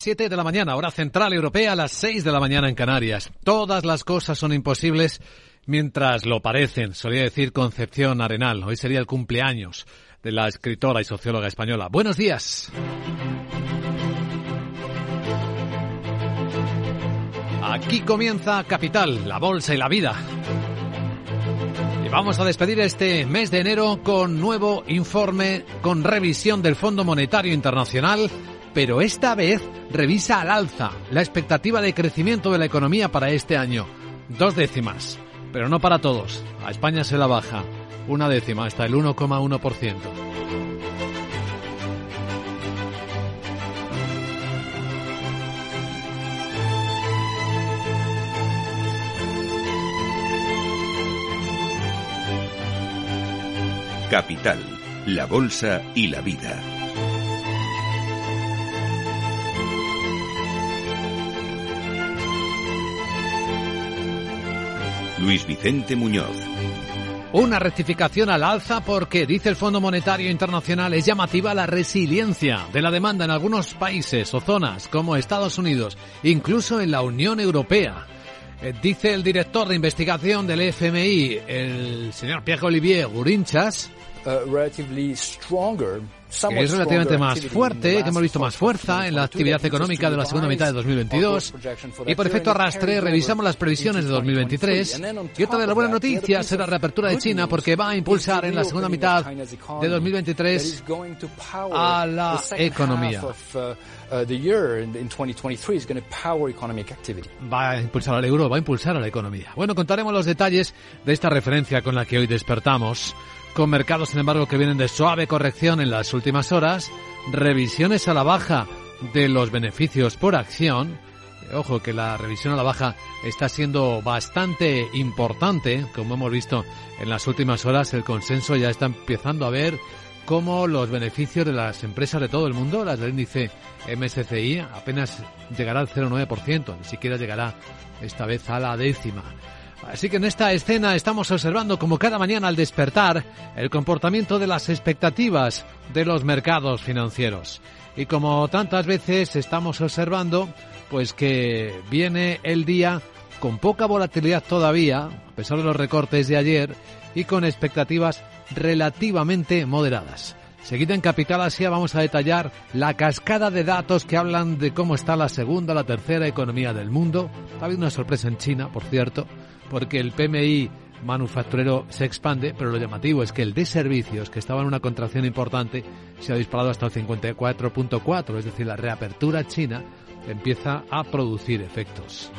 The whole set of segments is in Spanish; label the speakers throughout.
Speaker 1: 7 de la mañana, hora central europea, a las 6 de la mañana en Canarias. Todas las cosas son imposibles mientras lo parecen, solía decir Concepción Arenal. Hoy sería el cumpleaños de la escritora y socióloga española. Buenos días. Aquí comienza Capital, la bolsa y la vida. Y vamos a despedir este mes de enero con nuevo informe, con revisión del Fondo Monetario Internacional pero esta vez revisa al alza la expectativa de crecimiento de la economía para este año. Dos décimas, pero no para todos. A España se la baja una décima, hasta el 1,1%.
Speaker 2: Capital, la Bolsa y la Vida. Luis Vicente Muñoz.
Speaker 1: Una rectificación al alza porque, dice el Fondo Monetario Internacional, es llamativa la resiliencia de la demanda en algunos países o zonas como Estados Unidos, incluso en la Unión Europea. Eh, dice el director de investigación del FMI, el señor Pierre Olivier Gurinchas,
Speaker 3: uh,
Speaker 1: es relativamente más fuerte, que hemos visto más fuerza en la actividad económica de la segunda mitad de 2022. Y por efecto arrastre, revisamos las previsiones de 2023. Y otra de las buenas noticias es la reapertura de China, porque va a impulsar en la segunda mitad de 2023 a la economía. Va a impulsar al euro, va a impulsar a la economía. Bueno, contaremos los detalles de esta referencia con la que hoy despertamos con mercados, sin embargo, que vienen de suave corrección en las últimas horas, revisiones a la baja de los beneficios por acción. Ojo que la revisión a la baja está siendo bastante importante, como hemos visto en las últimas horas, el consenso ya está empezando a ver cómo los beneficios de las empresas de todo el mundo, las del índice MSCI, apenas llegará al 0,9%, ni siquiera llegará esta vez a la décima. Así que en esta escena estamos observando como cada mañana al despertar el comportamiento de las expectativas de los mercados financieros. Y como tantas veces estamos observando, pues que viene el día con poca volatilidad todavía, a pesar de los recortes de ayer, y con expectativas relativamente moderadas. Seguida en Capital Asia vamos a detallar la cascada de datos que hablan de cómo está la segunda, la tercera economía del mundo. Ha habido una sorpresa en China, por cierto, porque el PMI manufacturero se expande, pero lo llamativo es que el de servicios, que estaba en una contracción importante, se ha disparado hasta el 54.4, es decir, la reapertura china empieza a producir efectos.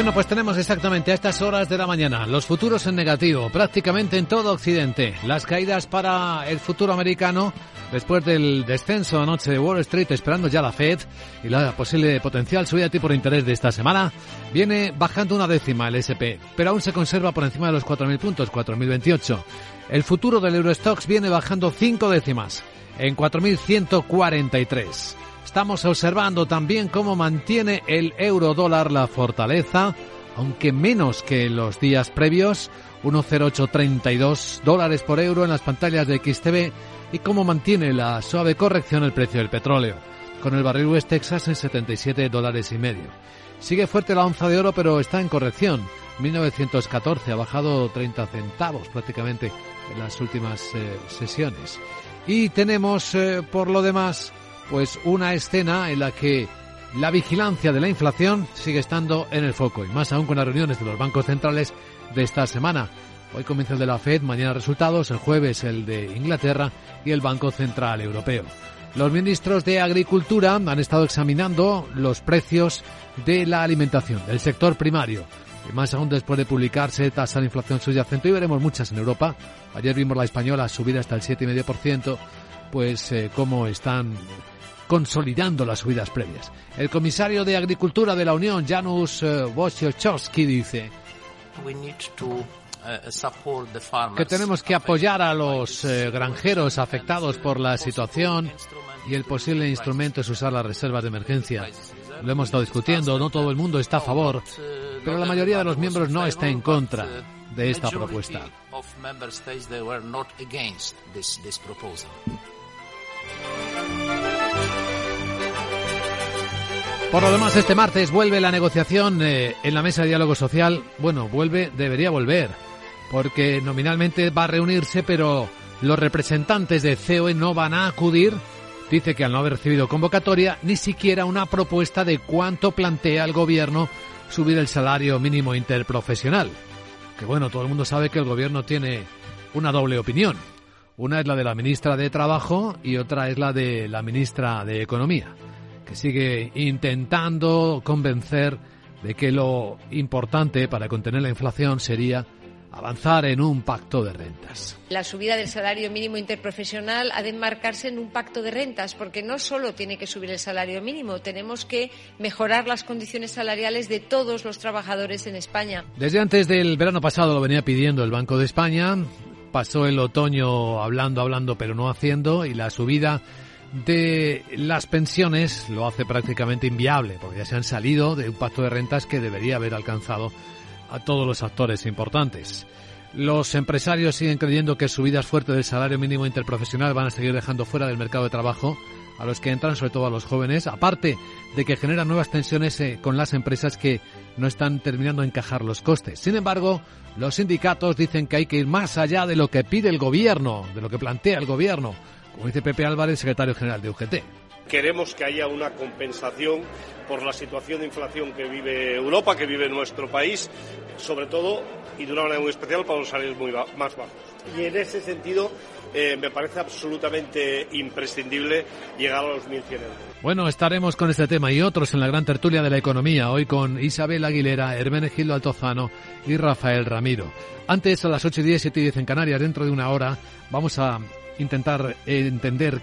Speaker 1: Bueno, pues tenemos exactamente a estas horas de la mañana los futuros en negativo, prácticamente en todo Occidente. Las caídas para el futuro americano después del descenso anoche de Wall Street, esperando ya la Fed y la posible potencial subida de tipo de interés de esta semana, viene bajando una décima el SP, pero aún se conserva por encima de los 4.000 puntos, 4.028. El futuro del Eurostox viene bajando cinco décimas en 4.143. Estamos observando también cómo mantiene el euro dólar la fortaleza, aunque menos que los días previos, 1,0832 dólares por euro en las pantallas de XTV y cómo mantiene la suave corrección el precio del petróleo, con el barril West Texas en 77 dólares y medio. Sigue fuerte la onza de oro, pero está en corrección. 1914 ha bajado 30 centavos prácticamente en las últimas eh, sesiones. Y tenemos, eh, por lo demás, pues una escena en la que la vigilancia de la inflación sigue estando en el foco y más aún con las reuniones de los bancos centrales de esta semana. Hoy comienza el de la Fed, mañana resultados, el jueves el de Inglaterra y el Banco Central Europeo. Los ministros de Agricultura han estado examinando los precios de la alimentación, del sector primario. y más aún después de publicarse tasa de inflación subyacente. Hoy veremos muchas en Europa. Ayer vimos la española subir hasta el 7,5%, pues eh, cómo están consolidando las subidas previas. El comisario de Agricultura de la Unión, Janusz eh, Wojciechowski, dice uh, que tenemos que apoyar a los eh, granjeros afectados por la situación y el posible instrumento es usar las reservas de emergencia. Lo hemos estado discutiendo, no todo el mundo está a favor, pero la mayoría de los miembros no está en contra de esta propuesta. Por lo demás, este martes vuelve la negociación eh, en la mesa de diálogo social. Bueno, vuelve, debería volver, porque nominalmente va a reunirse, pero los representantes de COE no van a acudir. Dice que al no haber recibido convocatoria, ni siquiera una propuesta de cuánto plantea el gobierno subir el salario mínimo interprofesional. Que bueno, todo el mundo sabe que el gobierno tiene una doble opinión. Una es la de la ministra de Trabajo y otra es la de la ministra de Economía que sigue intentando convencer de que lo importante para contener la inflación sería avanzar en un pacto de rentas.
Speaker 3: La subida del salario mínimo interprofesional ha de enmarcarse en un pacto de rentas, porque no solo tiene que subir el salario mínimo, tenemos que mejorar las condiciones salariales de todos los trabajadores en España.
Speaker 1: Desde antes del verano pasado lo venía pidiendo el Banco de España, pasó el otoño hablando, hablando, pero no haciendo, y la subida de las pensiones lo hace prácticamente inviable, porque ya se han salido de un pacto de rentas que debería haber alcanzado a todos los actores importantes. Los empresarios siguen creyendo que subidas fuertes del salario mínimo interprofesional van a seguir dejando fuera del mercado de trabajo a los que entran, sobre todo a los jóvenes, aparte de que generan nuevas tensiones eh, con las empresas que no están terminando de encajar los costes. Sin embargo, los sindicatos dicen que hay que ir más allá de lo que pide el gobierno, de lo que plantea el gobierno como dice Pepe Álvarez, secretario general de UGT.
Speaker 4: Queremos que haya una compensación por la situación de inflación que vive Europa, que vive nuestro país, sobre todo y de una manera muy especial para los salarios muy más bajos. Y en ese sentido eh, me parece absolutamente imprescindible llegar a los 1.100 euros.
Speaker 1: Bueno, estaremos con este tema y otros en la gran tertulia de la economía, hoy con Isabel Aguilera, Hermenegildo Altozano y Rafael Ramiro. Antes, a las 8 y 10, 7 y 10 en Canarias, dentro de una hora, vamos a intentar entender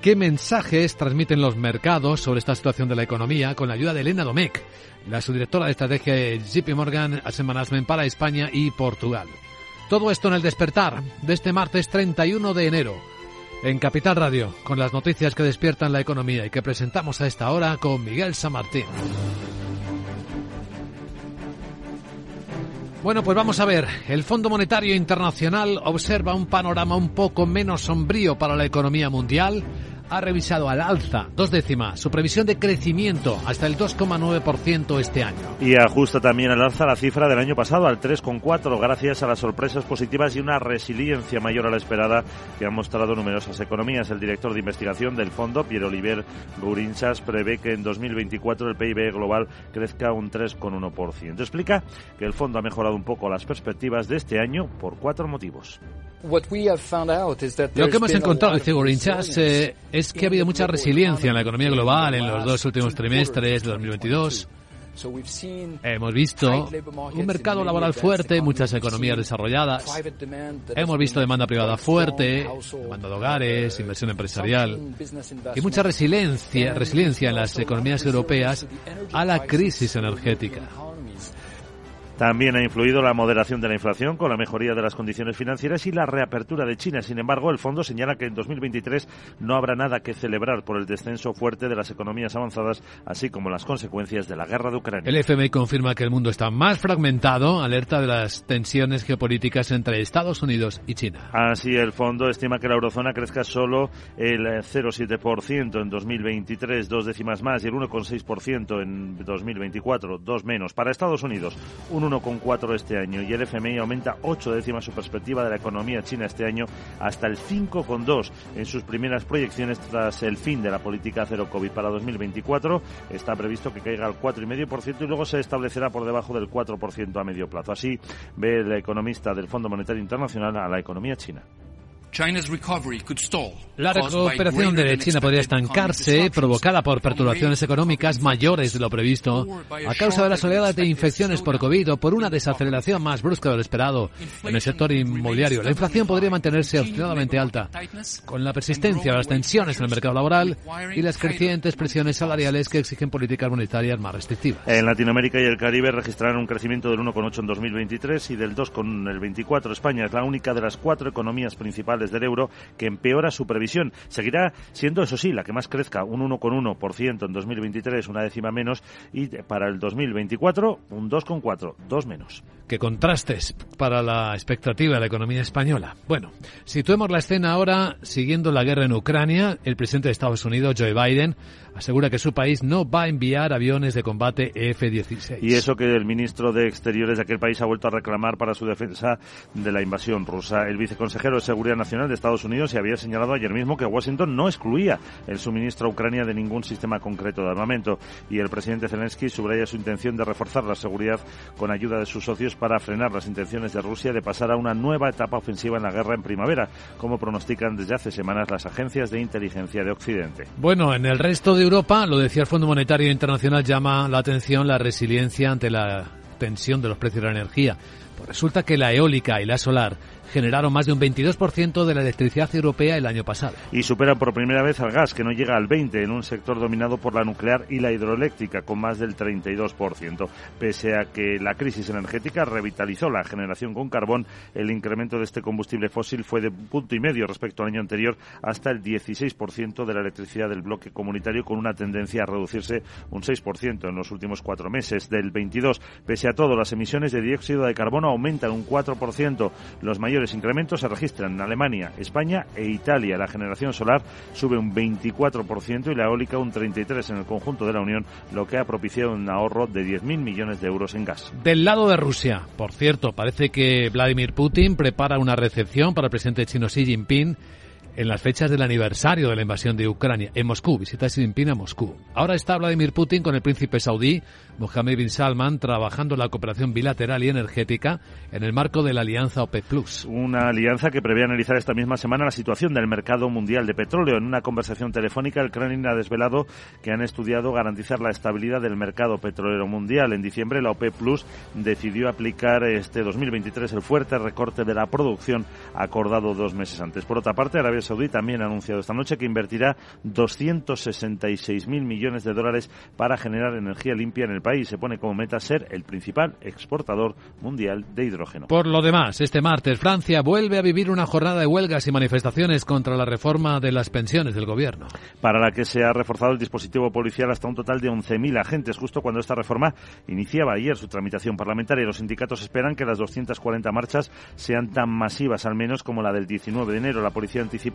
Speaker 1: qué mensajes transmiten los mercados sobre esta situación de la economía con la ayuda de Elena Domecq, la subdirectora de estrategia de JP Morgan Asset Management para España y Portugal. Todo esto en el despertar de este martes 31 de enero en Capital Radio, con las noticias que despiertan la economía y que presentamos a esta hora con Miguel San Martín. Bueno, pues vamos a ver. El Fondo Monetario Internacional observa un panorama un poco menos sombrío para la economía mundial ha revisado al alza, dos décimas, su previsión de crecimiento hasta el 2,9% este año.
Speaker 5: Y ajusta también al alza la cifra del año pasado al 3,4% gracias a las sorpresas positivas y una resiliencia mayor a la esperada que han mostrado numerosas economías. El director de investigación del fondo, Pierre Oliver Rurinchas, prevé que en 2024 el PIB global crezca un 3,1%. Explica que el fondo ha mejorado un poco las perspectivas de este año por cuatro motivos.
Speaker 1: Lo que hemos encontrado, dice Rurinchas, eh, es que ha habido mucha resiliencia en la economía global en los dos últimos trimestres de 2022. Hemos visto un mercado laboral fuerte, muchas economías desarrolladas. Hemos visto demanda privada fuerte, demanda de hogares, inversión empresarial y mucha resiliencia, resiliencia en las economías europeas a la crisis energética.
Speaker 5: También ha influido la moderación de la inflación con la mejoría de las condiciones financieras y la reapertura de China. Sin embargo, el fondo señala que en 2023 no habrá nada que celebrar por el descenso fuerte de las economías avanzadas, así como las consecuencias de la guerra de Ucrania.
Speaker 1: El FMI confirma que el mundo está más fragmentado, alerta de las tensiones geopolíticas entre Estados Unidos y China.
Speaker 5: Así, el fondo estima que la eurozona crezca solo el 0,7% en 2023, dos décimas más, y el 1,6% en 2024, dos menos. Para Estados Unidos, un 1,4 este año y el FMI aumenta 8 décimas su perspectiva de la economía china este año hasta el 5,2 en sus primeras proyecciones tras el fin de la política cero COVID para 2024. Está previsto que caiga al 4,5% y luego se establecerá por debajo del 4% a medio plazo. Así ve el economista del Fondo Monetario Internacional a la economía china.
Speaker 1: La recuperación de China podría estancarse, provocada por perturbaciones económicas mayores de lo previsto, a causa de las oleadas de infecciones por COVID o por una desaceleración más brusca de lo esperado en el sector inmobiliario. La inflación podría mantenerse obstinadamente alta, con la persistencia de las tensiones en el mercado laboral y las crecientes presiones salariales que exigen políticas monetarias más restrictivas.
Speaker 5: En Latinoamérica y el Caribe registrarán un crecimiento del 1,8 en 2023 y del 2,24. España es la única de las cuatro economías principales del euro que empeora su previsión. Seguirá siendo, eso sí, la que más crezca, un 1,1% en 2023, una décima menos, y para el 2024 un 2,4, dos menos.
Speaker 1: Qué contrastes para la expectativa de la economía española. Bueno, situemos la escena ahora siguiendo la guerra en Ucrania. El presidente de Estados Unidos, Joe Biden, asegura que su país no va a enviar aviones de combate F-16.
Speaker 5: Y eso que el ministro de Exteriores de aquel país ha vuelto a reclamar para su defensa de la invasión rusa. El viceconsejero de Seguridad Nacional de Estados Unidos se había señalado ayer mismo que Washington no excluía el suministro a Ucrania de ningún sistema concreto de armamento. Y el presidente Zelensky subraya su intención de reforzar la seguridad con ayuda de sus socios para frenar las intenciones de Rusia de pasar a una nueva etapa ofensiva en la guerra en primavera, como pronostican desde hace semanas las agencias de inteligencia de Occidente.
Speaker 1: Bueno, en el resto de Europa, lo decía el Fondo Monetario Internacional, llama la atención la resiliencia ante la tensión de los precios de la energía. Pues resulta que la eólica y la solar generaron más de un 22% de la electricidad europea el año pasado.
Speaker 5: Y superan por primera vez al gas, que no llega al 20% en un sector dominado por la nuclear y la hidroeléctrica, con más del 32%. Pese a que la crisis energética revitalizó la generación con carbón, el incremento de este combustible fósil fue de punto y medio respecto al año anterior, hasta el 16% de la electricidad del bloque comunitario, con una tendencia a reducirse un 6% en los últimos cuatro meses. Del 22, pese a todo, las emisiones de dióxido de carbono aumentan un 4%. Los mayores incrementos se registran en Alemania, España e Italia. La generación solar sube un 24% y la eólica un 33% en el conjunto de la Unión, lo que ha propiciado un ahorro de 10.000 millones de euros en gas.
Speaker 1: Del lado de Rusia, por cierto, parece que Vladimir Putin prepara una recepción para el presidente chino Xi Jinping en las fechas del aniversario de la invasión de Ucrania en Moscú. Visita Xi Jinping a Moscú. Ahora está Vladimir Putin con el príncipe saudí Mohammed bin Salman trabajando en la cooperación bilateral y energética en el marco de la alianza OPEC Plus.
Speaker 5: Una alianza que prevé analizar esta misma semana la situación del mercado mundial de petróleo. En una conversación telefónica, el Kremlin ha desvelado que han estudiado garantizar la estabilidad del mercado petrolero mundial. En diciembre, la OPEC Plus decidió aplicar este 2023 el fuerte recorte de la producción acordado dos meses antes. Por otra parte, Arabia Saudí también ha anunciado esta noche que invertirá 266.000 millones de dólares para generar energía limpia en el país se pone como meta ser el principal exportador mundial de hidrógeno.
Speaker 1: Por lo demás, este martes Francia vuelve a vivir una jornada de huelgas y manifestaciones contra la reforma de las pensiones del gobierno.
Speaker 5: Para la que se ha reforzado el dispositivo policial hasta un total de 11.000 agentes, justo cuando esta reforma iniciaba ayer su tramitación parlamentaria. Los sindicatos esperan que las 240 marchas sean tan masivas al menos como la del 19 de enero. La policía anticipa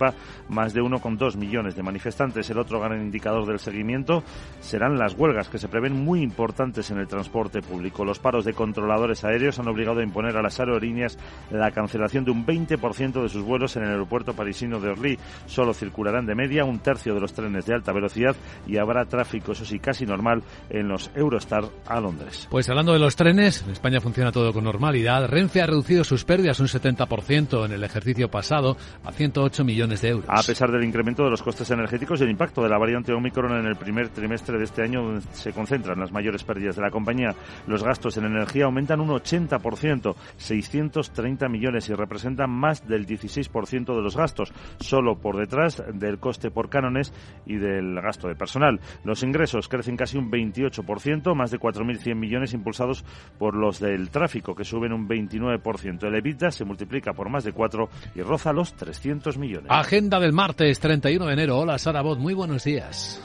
Speaker 5: más de 1,2 millones de manifestantes. El otro gran indicador del seguimiento serán las huelgas que se prevén muy importantes en el transporte público. Los paros de controladores aéreos han obligado a imponer a las aerolíneas la cancelación de un 20% de sus vuelos en el aeropuerto parisino de Orly. Solo circularán de media un tercio de los trenes de alta velocidad y habrá tráfico, eso sí, casi normal en los Eurostar a Londres.
Speaker 1: Pues hablando de los trenes, en España funciona todo con normalidad. Renfe ha reducido sus pérdidas un 70% en el ejercicio pasado a 108 millones de euros.
Speaker 5: A pesar del incremento de los costes energéticos y el impacto de la variante Omicron en el primer trimestre de este año, donde se concentran las mayores pérdidas de la compañía. Los gastos en energía aumentan un 80%, 630 millones y representan más del 16% de los gastos, solo por detrás del coste por cánones y del gasto de personal. Los ingresos crecen casi un 28%, más de 4.100 millones impulsados por los del tráfico, que suben un 29%. El EBITDA se multiplica por más de 4 y roza los 300 millones.
Speaker 1: Agenda del martes 31 de enero. Hola Sara Bot, muy buenos días.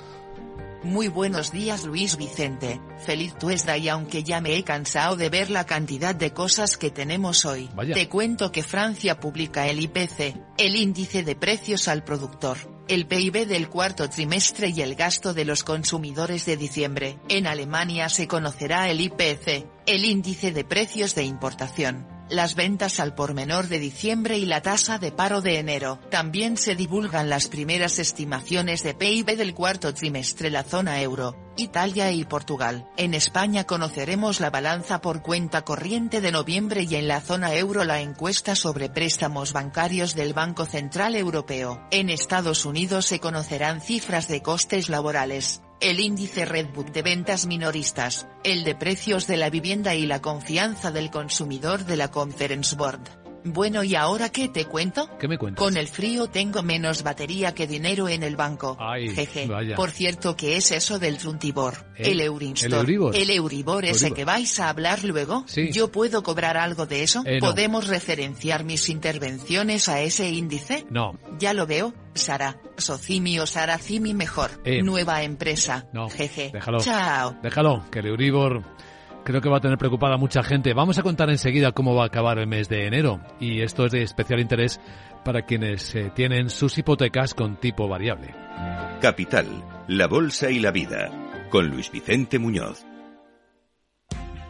Speaker 6: Muy buenos días Luis Vicente, feliz tuesday y aunque ya me he cansado de ver la cantidad de cosas que tenemos hoy,
Speaker 1: Vaya.
Speaker 6: te cuento que Francia publica el IPC, el índice de precios al productor, el PIB del cuarto trimestre y el gasto de los consumidores de diciembre. En Alemania se conocerá el IPC, el índice de precios de importación. Las ventas al por menor de diciembre y la tasa de paro de enero. También se divulgan las primeras estimaciones de PIB del cuarto trimestre la zona euro, Italia y Portugal. En España conoceremos la balanza por cuenta corriente de noviembre y en la zona euro la encuesta sobre préstamos bancarios del Banco Central Europeo. En Estados Unidos se conocerán cifras de costes laborales el índice Redbook de ventas minoristas, el de precios de la vivienda y la confianza del consumidor de la Conference Board. Bueno, ¿y ahora qué te cuento?
Speaker 1: ¿Qué me cuentas?
Speaker 6: Con el frío tengo menos batería que dinero en el banco.
Speaker 1: Ay,
Speaker 6: Jeje.
Speaker 1: vaya.
Speaker 6: Por cierto, ¿qué es eso del Truntibor?
Speaker 1: ¿Eh?
Speaker 6: El Euribor.
Speaker 1: ¿El Euribor?
Speaker 6: El Euribor ese
Speaker 1: Euribor.
Speaker 6: que vais a hablar luego.
Speaker 1: Sí.
Speaker 6: ¿Yo puedo cobrar algo de eso?
Speaker 1: Eh, no.
Speaker 6: ¿Podemos referenciar mis intervenciones a ese índice?
Speaker 1: No,
Speaker 6: Ya lo veo, Sara. Socimi o Saracimi mejor.
Speaker 1: Eh.
Speaker 6: Nueva empresa.
Speaker 1: no.
Speaker 6: Jeje.
Speaker 1: Déjalo.
Speaker 6: Chao.
Speaker 1: Déjalo, que el Euribor creo que va a tener preocupada a mucha gente. Vamos a contar enseguida cómo va a acabar el mes de enero. Y esto es de especial interés para quienes eh, tienen sus hipotecas con tipo variable.
Speaker 2: Capital, la Bolsa y la Vida. Con Luis Vicente Muñoz.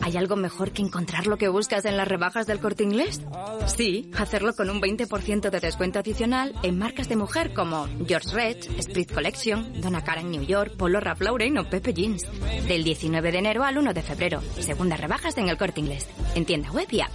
Speaker 7: ¿Hay algo mejor que encontrar lo que buscas en las rebajas del corte inglés? Sí, hacerlo con un 20% de descuento adicional en marcas de mujer como George Red, Sprit Collection, Donna Karan New York, Polo Ralph Lauren o Pepe Jeans. Del 19 de enero al 1 de febrero. Segundas rebajas en el corte inglés. En tienda web y app.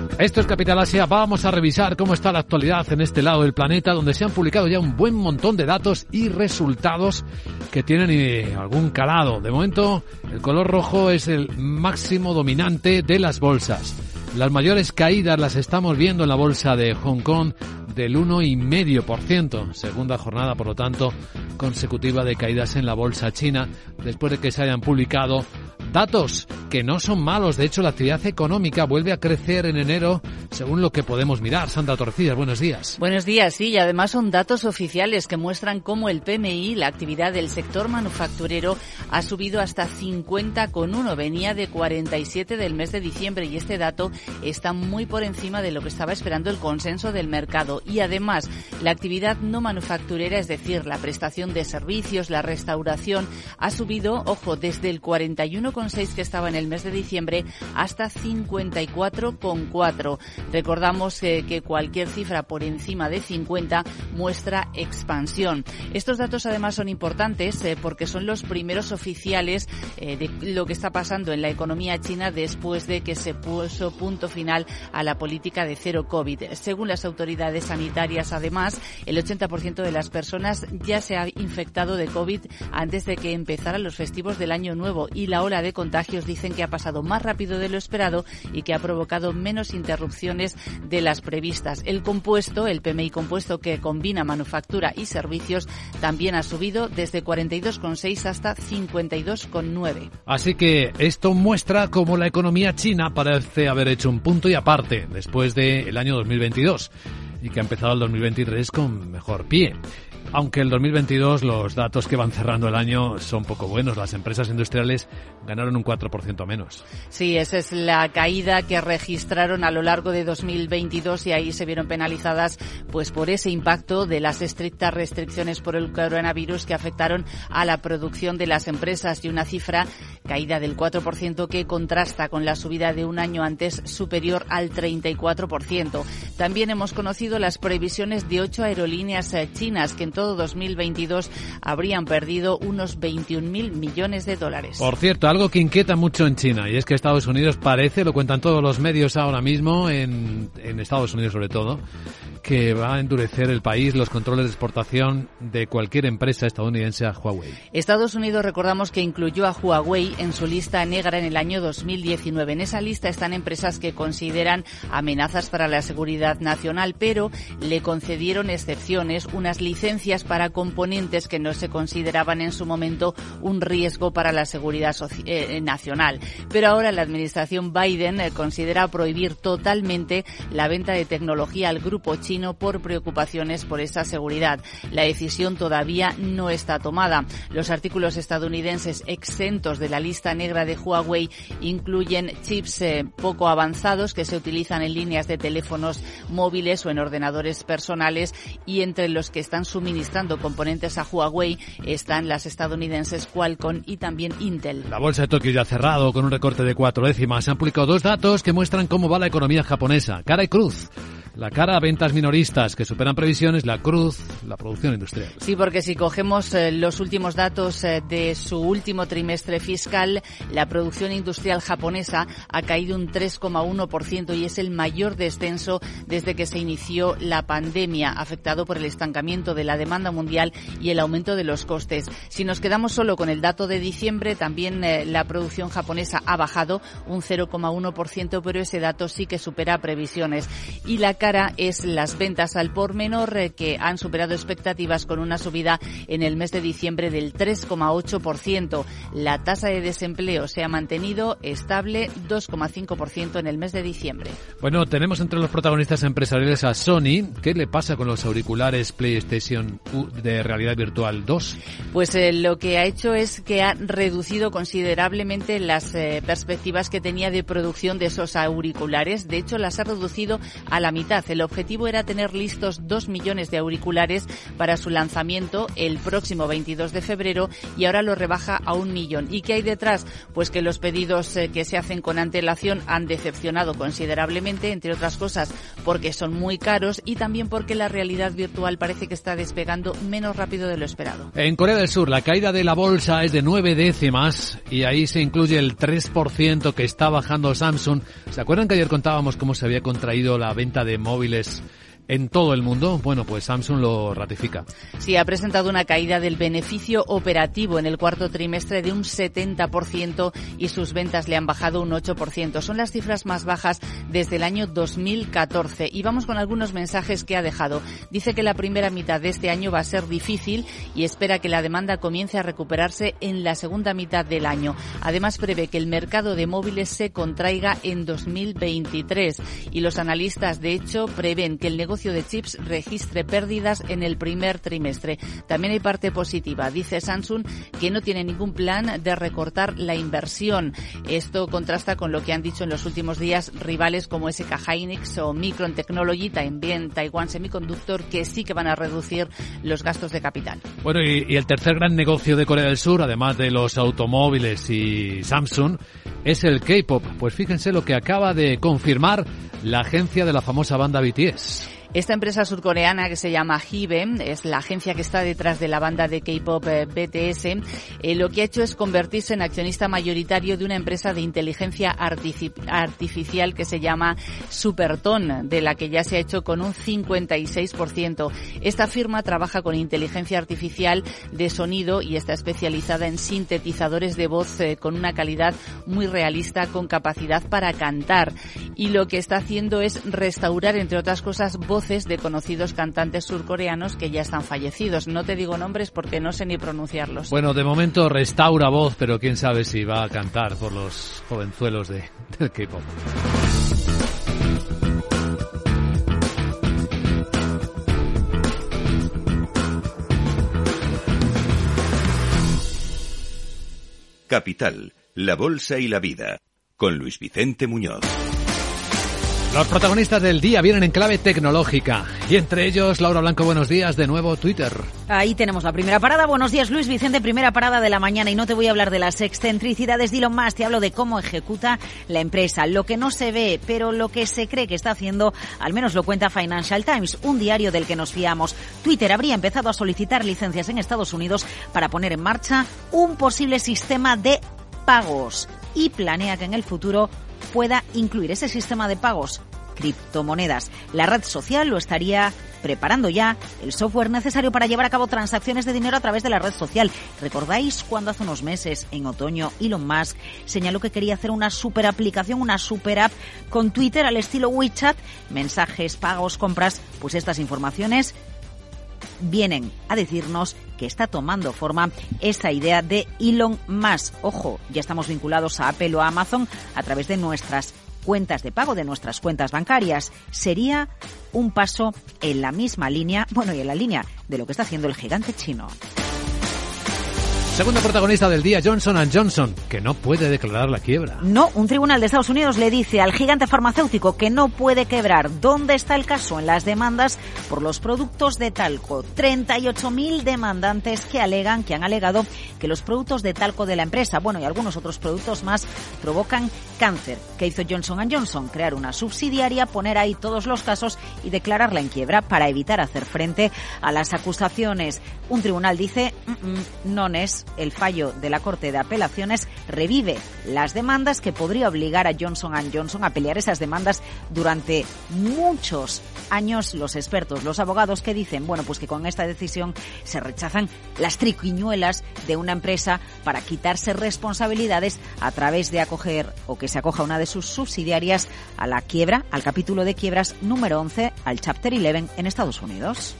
Speaker 1: Esto es Capital Asia. Vamos a revisar cómo está la actualidad en este lado del planeta, donde se han publicado ya un buen montón de datos y resultados que tienen eh, algún calado. De momento, el color rojo es el máximo dominante de las bolsas. Las mayores caídas las estamos viendo en la bolsa de Hong Kong del 1,5%. Segunda jornada, por lo tanto, consecutiva de caídas en la bolsa china después de que se hayan publicado datos que no son malos. De hecho, la actividad económica vuelve a crecer en enero según lo que podemos mirar. Sandra Torcillas, buenos días.
Speaker 8: Buenos días, sí, y además son datos oficiales que muestran cómo el PMI, la actividad del sector manufacturero, ha subido hasta 50,1. Venía de 47 del mes de diciembre y este dato está muy por encima de lo que estaba esperando el consenso del mercado. Y además, la actividad no manufacturera, es decir, la prestación de servicios, la restauración, ha subido, ojo, desde el 41,6 que estaba en el mes de diciembre hasta 54,4. Recordamos eh, que cualquier cifra por encima de 50 muestra expansión. Estos datos además son importantes eh, porque son los primeros oficiales eh, de lo que está pasando en la economía china después de que se puso punto final a la política de cero COVID. Según las autoridades sanitarias, además, el 80% de las personas ya se ha infectado de COVID antes de que empezaran los festivos del año nuevo y la ola de contagios dicen que ha pasado más rápido de lo esperado y que ha provocado menos interrupciones de las previstas. El compuesto, el PMI compuesto que combina manufactura y servicios, también ha subido desde 42,6 hasta 52,9.
Speaker 1: Así que esto muestra cómo la economía china parece haber hecho un punto y aparte después del año 2022 y que ha empezado el 2023 con mejor pie. Aunque el 2022 los datos que van cerrando el año son poco buenos. Las empresas industriales ganaron un 4% menos.
Speaker 8: Sí, esa es la caída que registraron a lo largo de 2022 y ahí se vieron penalizadas pues por ese impacto de las estrictas restricciones por el coronavirus que afectaron a la producción de las empresas y una cifra caída del 4% que contrasta con la subida de un año antes superior al 34%. También hemos conocido las previsiones de ocho aerolíneas eh, chinas que en todo 2022 habrían perdido unos 21.000 millones de dólares.
Speaker 1: Por cierto, algo que inquieta mucho en China y es que Estados Unidos parece, lo cuentan todos los medios ahora mismo, en, en Estados Unidos sobre todo, que va a endurecer el país los controles de exportación de cualquier empresa estadounidense a Huawei.
Speaker 8: Estados Unidos recordamos que incluyó a Huawei en su lista negra en el año 2019. En esa lista están empresas que consideran amenazas para la seguridad nacional, pero le concedieron excepciones, unas licencias para componentes que no se consideraban en su momento un riesgo para la seguridad eh, nacional. Pero ahora la administración Biden eh, considera prohibir totalmente la venta de tecnología al grupo chino por preocupaciones por esa seguridad. La decisión todavía no está tomada. Los artículos estadounidenses exentos de la lista negra de Huawei incluyen chips eh, poco avanzados que se utilizan en líneas de teléfonos móviles o en ordenadores personales y entre los que están suministrando componentes a Huawei están las estadounidenses Qualcomm y también Intel.
Speaker 1: La bolsa de Tokio ya ha cerrado con un recorte de cuatro décimas. Se han publicado dos datos que muestran cómo va la economía japonesa. Cara y cruz. La cara, ventas minoristas que superan previsiones, la cruz, la producción industrial.
Speaker 8: Sí, porque si cogemos eh, los últimos datos eh, de su último trimestre fiscal, la producción industrial japonesa ha caído un 3,1% y es el mayor descenso desde que se inició la pandemia, afectado por el estancamiento de la demanda mundial y el aumento de los costes. Si nos quedamos solo con el dato de diciembre, también eh, la producción japonesa ha bajado un 0,1%, pero ese dato sí que supera previsiones. Y la cara es las ventas al por menor eh, que han superado expectativas con una subida en el mes de diciembre del 3,8%. La tasa de desempleo se ha mantenido estable 2,5% en el mes de diciembre.
Speaker 1: Bueno, tenemos entre los protagonistas empresariales a Sony. ¿Qué le pasa con los auriculares PlayStation de realidad virtual 2?
Speaker 8: Pues eh, lo que ha hecho es que ha reducido considerablemente las eh, perspectivas que tenía de producción de esos auriculares. De hecho, las ha reducido a la mitad el objetivo era tener listos dos millones de auriculares para su lanzamiento el próximo 22 de febrero y ahora lo rebaja a un millón. ¿Y qué hay detrás? Pues que los pedidos eh, que se hacen con antelación han decepcionado considerablemente, entre otras cosas porque son muy caros y también porque la realidad virtual parece que está despegando menos rápido de lo esperado.
Speaker 1: En Corea del Sur la caída de la bolsa es de nueve décimas y ahí se incluye el 3% que está bajando Samsung. ¿Se acuerdan que ayer contábamos cómo se había contraído la venta de móviles en todo el mundo. Bueno, pues Samsung lo ratifica.
Speaker 8: Sí, ha presentado una caída del beneficio operativo en el cuarto trimestre de un 70% y sus ventas le han bajado un 8%. Son las cifras más bajas desde el año 2014. Y vamos con algunos mensajes que ha dejado. Dice que la primera mitad de este año va a ser difícil y espera que la demanda comience a recuperarse en la segunda mitad del año. Además, prevé que el mercado de móviles se contraiga en 2023 y los analistas, de hecho, prevén que el negocio de chips registre pérdidas en el primer trimestre. También hay parte positiva. Dice Samsung que no tiene ningún plan de recortar la inversión. Esto contrasta con lo que han dicho en los últimos días rivales como SK Hynix o Micron Technology, también Taiwan Semiconductor, que sí que van a reducir los gastos de capital.
Speaker 1: Bueno, y, y el tercer gran negocio de Corea del Sur, además de los automóviles y Samsung, es el K-pop. Pues fíjense lo que acaba de confirmar la agencia de la famosa banda BTS.
Speaker 8: Esta empresa surcoreana que se llama Hibe, es la agencia que está detrás de la banda de K-pop eh, BTS, eh, lo que ha hecho es convertirse en accionista mayoritario de una empresa de inteligencia artificial que se llama Superton, de la que ya se ha hecho con un 56%. Esta firma trabaja con inteligencia artificial de sonido y está especializada en sintetizadores de voz eh, con una calidad muy realista, con capacidad para cantar. Y lo que está haciendo es restaurar, entre otras cosas, voz de conocidos cantantes surcoreanos que ya están fallecidos. No te digo nombres porque no sé ni pronunciarlos.
Speaker 1: Bueno, de momento restaura voz, pero quién sabe si va a cantar por los jovenzuelos de, del K-pop.
Speaker 2: Capital, la Bolsa y la Vida, con Luis Vicente Muñoz.
Speaker 1: Los protagonistas del día vienen en clave tecnológica y entre ellos Laura Blanco, buenos días, de nuevo Twitter.
Speaker 9: Ahí tenemos la primera parada. Buenos días Luis Vicente, primera parada de la mañana y no te voy a hablar de las excentricidades de Elon Musk, te hablo de cómo ejecuta la empresa, lo que no se ve, pero lo que se cree que está haciendo, al menos lo cuenta Financial Times, un diario del que nos fiamos. Twitter habría empezado a solicitar licencias en Estados Unidos para poner en marcha un posible sistema de pagos y planea que en el futuro pueda incluir ese sistema de pagos criptomonedas. La red social lo estaría preparando ya el software necesario para llevar a cabo transacciones de dinero a través de la red social. ¿Recordáis cuando hace unos meses, en otoño, Elon Musk señaló que quería hacer una super aplicación, una super app con Twitter al estilo WeChat? Mensajes, pagos, compras, pues estas informaciones vienen a decirnos que está tomando forma esa idea de Elon Musk. Ojo, ya estamos vinculados a Apple o a Amazon a través de nuestras cuentas de pago de nuestras cuentas bancarias. Sería un paso en la misma línea, bueno, y en la línea de lo que está haciendo el gigante chino.
Speaker 1: Segundo protagonista del día, Johnson Johnson, que no puede declarar la quiebra.
Speaker 9: No, un tribunal de Estados Unidos le dice al gigante farmacéutico que no puede quebrar. ¿Dónde está el caso? En las demandas por los productos de talco. 38.000 demandantes que alegan, que han alegado que los productos de talco de la empresa, bueno, y algunos otros productos más, provocan cáncer. ¿Qué hizo Johnson Johnson? Crear una subsidiaria, poner ahí todos los casos y declararla en quiebra para evitar hacer frente a las acusaciones. Un tribunal dice, no es el fallo de la Corte de Apelaciones revive las demandas que podría obligar a Johnson Johnson a pelear esas demandas durante muchos años. Los expertos, los abogados que dicen, bueno, pues que con esta decisión se rechazan las triquiñuelas de una empresa para quitarse responsabilidades a través de acoger o que se acoja una de sus subsidiarias a la quiebra, al capítulo de quiebras número 11, al Chapter 11 en Estados Unidos.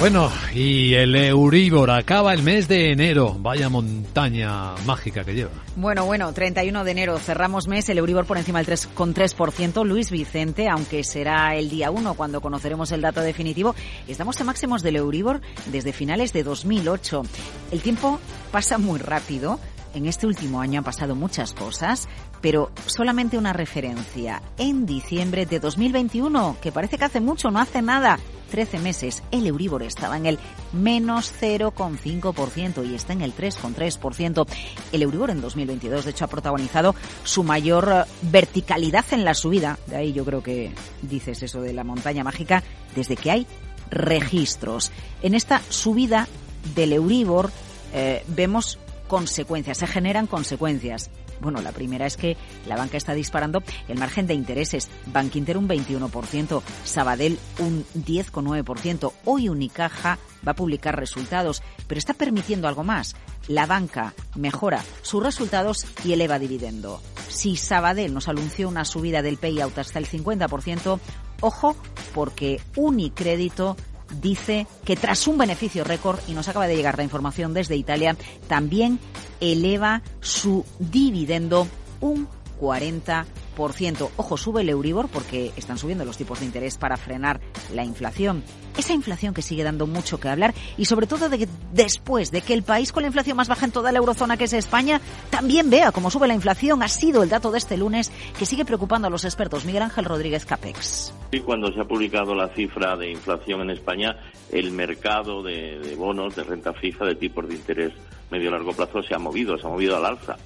Speaker 1: Bueno, y el Euribor acaba el mes de enero. Vaya montaña mágica que lleva.
Speaker 9: Bueno, bueno, 31 de enero cerramos mes, el Euribor por encima del 3,3%. Luis Vicente, aunque será el día 1 cuando conoceremos el dato definitivo, estamos en máximos del Euribor desde finales de 2008. El tiempo pasa muy rápido. En este último año han pasado muchas cosas, pero solamente una referencia. En diciembre de 2021, que parece que hace mucho, no hace nada, 13 meses, el Euribor estaba en el menos 0,5% y está en el 3,3%. El Euribor en 2022, de hecho, ha protagonizado su mayor eh, verticalidad en la subida. De ahí yo creo que dices eso de la montaña mágica, desde que hay registros. En esta subida del Euribor eh, vemos consecuencias, se generan consecuencias. Bueno, la primera es que la banca está disparando el margen de intereses. Bank Inter un 21%, Sabadell un 10,9%. Hoy Unicaja va a publicar resultados, pero está permitiendo algo más. La banca mejora sus resultados y eleva dividendo. Si Sabadell nos anunció una subida del payout hasta el 50%, ojo, porque Unicrédito dice que tras un beneficio récord, y nos acaba de llegar la información desde Italia, también eleva su dividendo un 40%. Ojo, sube el Euribor porque están subiendo los tipos de interés para frenar la inflación. Esa inflación que sigue dando mucho que hablar y sobre todo de que después de que el país con la inflación más baja en toda la eurozona que es España también vea cómo sube la inflación ha sido el dato de este lunes que sigue preocupando a los expertos. Miguel Ángel Rodríguez Capex.
Speaker 10: Cuando se ha publicado la cifra de inflación en España, el mercado de bonos, de renta fija, de tipos de interés medio largo plazo se ha movido, se ha movido al alza.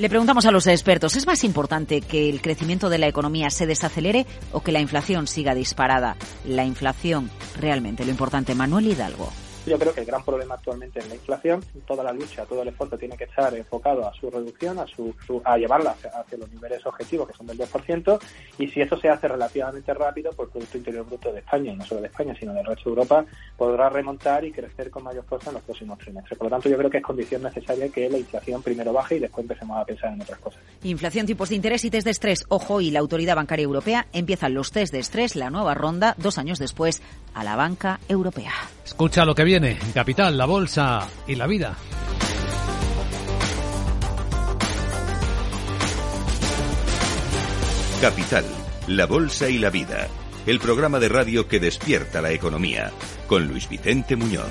Speaker 9: Le preguntamos a los expertos, ¿es más importante que el crecimiento de la economía se desacelere o que la inflación siga disparada? La inflación, realmente lo importante, Manuel Hidalgo.
Speaker 11: Yo creo que el gran problema actualmente es la inflación. Toda la lucha, todo el esfuerzo tiene que estar enfocado a su reducción, a, su, a llevarla hacia, los niveles objetivos, que son del 2%. Y si eso se hace relativamente rápido, pues el Producto Interior Bruto de España, y no solo de España, sino del resto de Europa, podrá remontar y crecer con mayor fuerza en los próximos trimestres. Por lo tanto, yo creo que es condición necesaria que la inflación primero baje y después empecemos a pensar en otras cosas.
Speaker 9: Inflación, tipos de interés y test de estrés. Ojo, y la Autoridad Bancaria Europea empiezan los test de estrés, la nueva ronda, dos años después, a la banca europea.
Speaker 1: Escucha lo que viene en Capital, la Bolsa y la Vida.
Speaker 2: Capital, la Bolsa y la Vida. El programa de radio que despierta la economía. Con Luis Vicente Muñoz.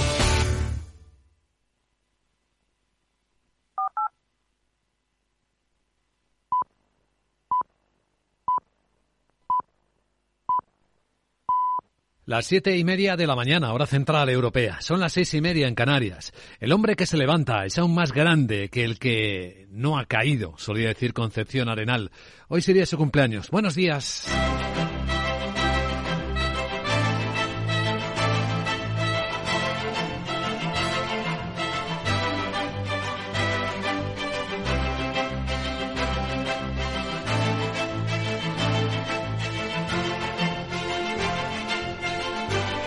Speaker 1: Las siete y media de la mañana, hora central europea. Son las seis y media en Canarias. El hombre que se levanta es aún más grande que el que no ha caído, solía decir Concepción Arenal. Hoy sería su cumpleaños. Buenos días.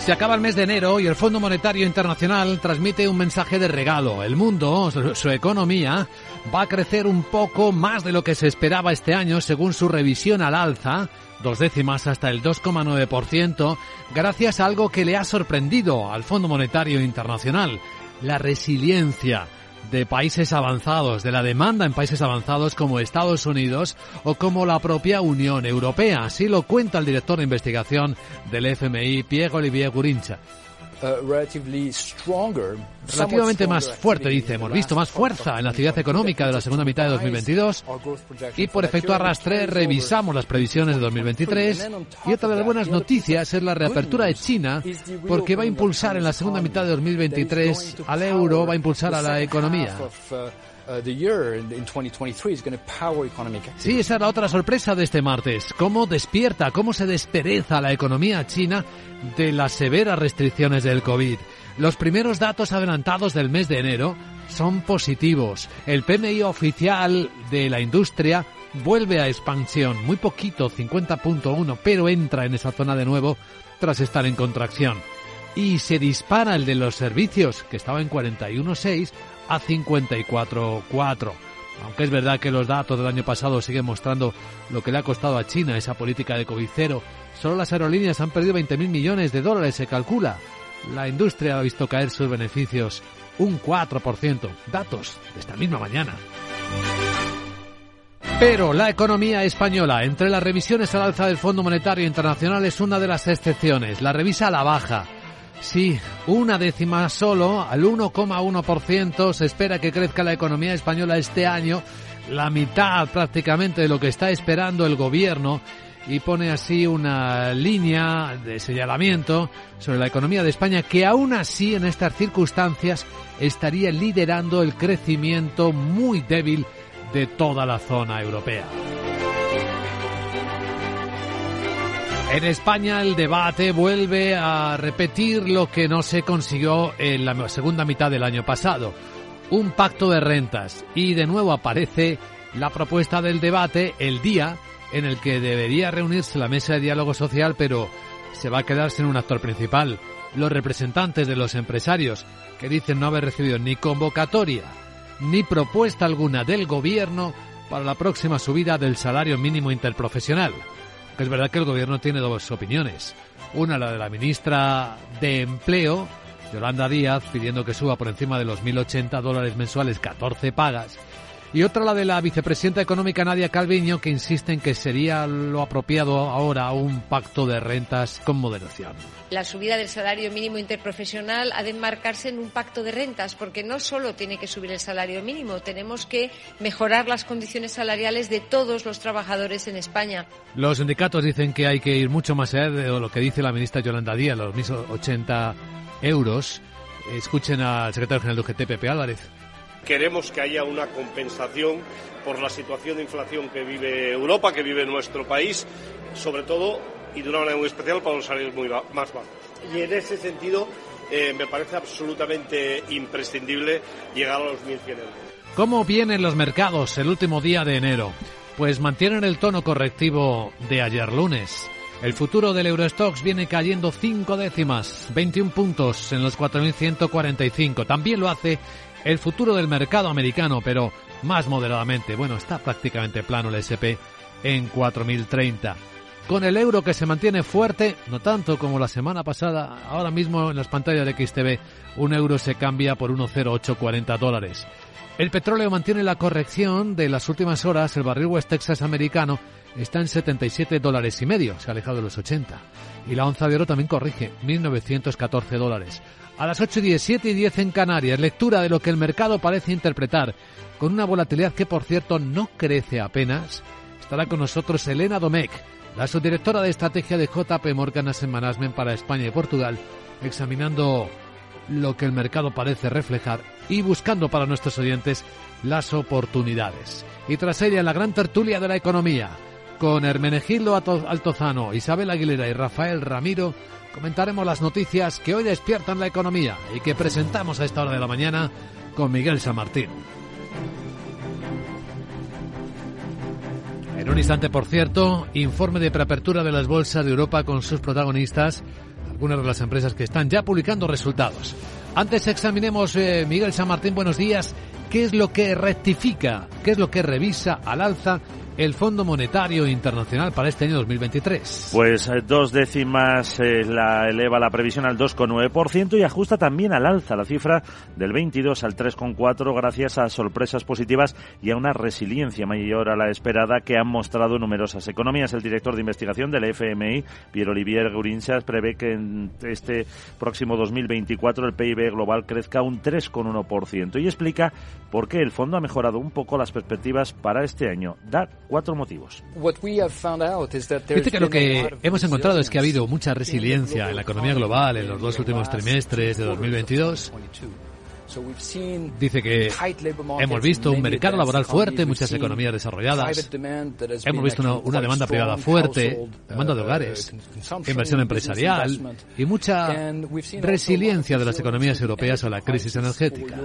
Speaker 1: Se acaba el mes de enero y el Fondo Monetario Internacional transmite un mensaje de regalo. El mundo, su economía, va a crecer un poco más de lo que se esperaba este año según su revisión al alza, dos décimas hasta el 2,9%, gracias a algo que le ha sorprendido al Fondo Monetario Internacional, la resiliencia de países avanzados, de la demanda en países avanzados como Estados Unidos o como la propia Unión Europea. Así lo cuenta el director de investigación del FMI, Pierre-Olivier Gurincha.
Speaker 12: Uh,
Speaker 1: Relativamente más fuerte, dice. Hemos visto más fuerza en la actividad económica de la segunda mitad de 2022 y por efecto arrastre revisamos las previsiones de 2023 y otra de las buenas noticias es la reapertura de China porque va a impulsar en la segunda mitad de 2023 al euro, va a impulsar a la economía. Sí, esa es la otra sorpresa de este martes. ¿Cómo despierta, cómo se despereza la economía china de las severas restricciones del COVID? Los primeros datos adelantados del mes de enero son positivos. El PMI oficial de la industria vuelve a expansión, muy poquito, 50.1, pero entra en esa zona de nuevo tras estar en contracción. Y se dispara el de los servicios, que estaba en 41.6, a 54,4. Aunque es verdad que los datos del año pasado siguen mostrando lo que le ha costado a China esa política de COVID cero, solo las aerolíneas han perdido 20.000 millones de dólares, se calcula. La industria ha visto caer sus beneficios un 4%. Datos de esta misma mañana. Pero la economía española, entre las revisiones al alza del Fondo Monetario Internacional, es una de las excepciones. La revisa a la baja. Sí, una décima solo, al 1,1% se espera que crezca la economía española este año, la mitad prácticamente de lo que está esperando el gobierno y pone así una línea de señalamiento sobre la economía de España que aún así en estas circunstancias estaría liderando el crecimiento muy débil de toda la zona europea. En España el debate vuelve a repetir lo que no se consiguió en la segunda mitad del año pasado, un pacto de rentas. Y de nuevo aparece la propuesta del debate el día en el que debería reunirse la mesa de diálogo social, pero se va a quedar sin un actor principal. Los representantes de los empresarios, que dicen no haber recibido ni convocatoria ni propuesta alguna del gobierno para la próxima subida del salario mínimo interprofesional es verdad que el gobierno tiene dos opiniones. Una, la de la ministra de Empleo, Yolanda Díaz, pidiendo que suba por encima de los 1.080 dólares mensuales 14 pagas. Y otra la de la vicepresidenta económica Nadia Calviño, que insiste en que sería lo apropiado ahora un pacto de rentas con moderación.
Speaker 3: La subida del salario mínimo interprofesional ha de enmarcarse en un pacto de rentas, porque no solo tiene que subir el salario mínimo, tenemos que mejorar las condiciones salariales de todos los trabajadores en España.
Speaker 1: Los sindicatos dicen que hay que ir mucho más allá de lo que dice la ministra Yolanda Díaz, los mismos 80 euros. Escuchen al secretario general de UGT, Pepe Álvarez.
Speaker 4: Queremos que haya una compensación por la situación de inflación que vive Europa, que vive nuestro país, sobre todo y de una manera muy especial para los salarios muy más bajos. Y en ese sentido eh, me parece absolutamente imprescindible llegar a los 1.100 euros.
Speaker 1: ¿Cómo vienen los mercados el último día de enero? Pues mantienen el tono correctivo de ayer lunes. El futuro del Eurostox viene cayendo cinco décimas, 21 puntos en los 4.145. También lo hace el futuro del mercado americano, pero más moderadamente. Bueno, está prácticamente plano el SP en 4.030. Con el euro que se mantiene fuerte, no tanto como la semana pasada, ahora mismo en las pantallas de XTV, un euro se cambia por 1,0840 dólares. El petróleo mantiene la corrección de las últimas horas. El barril West Texas americano está en 77 dólares y medio, se ha alejado de los 80. Y la onza de oro también corrige, 1.914 dólares. A las 8 y 10, y 10 en Canarias, lectura de lo que el mercado parece interpretar, con una volatilidad que, por cierto, no crece apenas. Estará con nosotros Elena Domecq, la subdirectora de estrategia de JP Morgan Asset Management para España y Portugal, examinando lo que el mercado parece reflejar y buscando para nuestros oyentes las oportunidades. Y tras ella, la gran tertulia de la economía, con Hermenegildo Altozano, Isabel Aguilera y Rafael Ramiro, comentaremos las noticias que hoy despiertan la economía y que presentamos a esta hora de la mañana con Miguel San Martín. En un instante, por cierto, informe de preapertura de las bolsas de Europa con sus protagonistas, algunas de las empresas que están ya publicando resultados. Antes examinemos, eh, Miguel San Martín, buenos días, qué es lo que rectifica, qué es lo que revisa al alza el Fondo Monetario Internacional para este año 2023?
Speaker 5: Pues eh, dos décimas eh, la eleva la previsión al 2,9% y ajusta también al alza la cifra del 22 al 3,4 gracias a sorpresas positivas y a una resiliencia mayor a la esperada que han mostrado numerosas economías. El director de investigación del FMI, Pierre Olivier Gurinchas, prevé que en este próximo 2024 el PIB global crezca un 3,1% y explica por qué el fondo ha mejorado un poco las perspectivas para este año. Da cuatro motivos.
Speaker 1: Dice que lo que hemos encontrado es que ha habido mucha resiliencia en la economía global en los dos últimos trimestres de 2022. Dice que hemos visto un mercado laboral fuerte muchas economías desarrolladas. Hemos visto una, demanda privada fuerte, demanda de hogares, inversión empresarial y mucha resiliencia de las economías europeas a la crisis energética.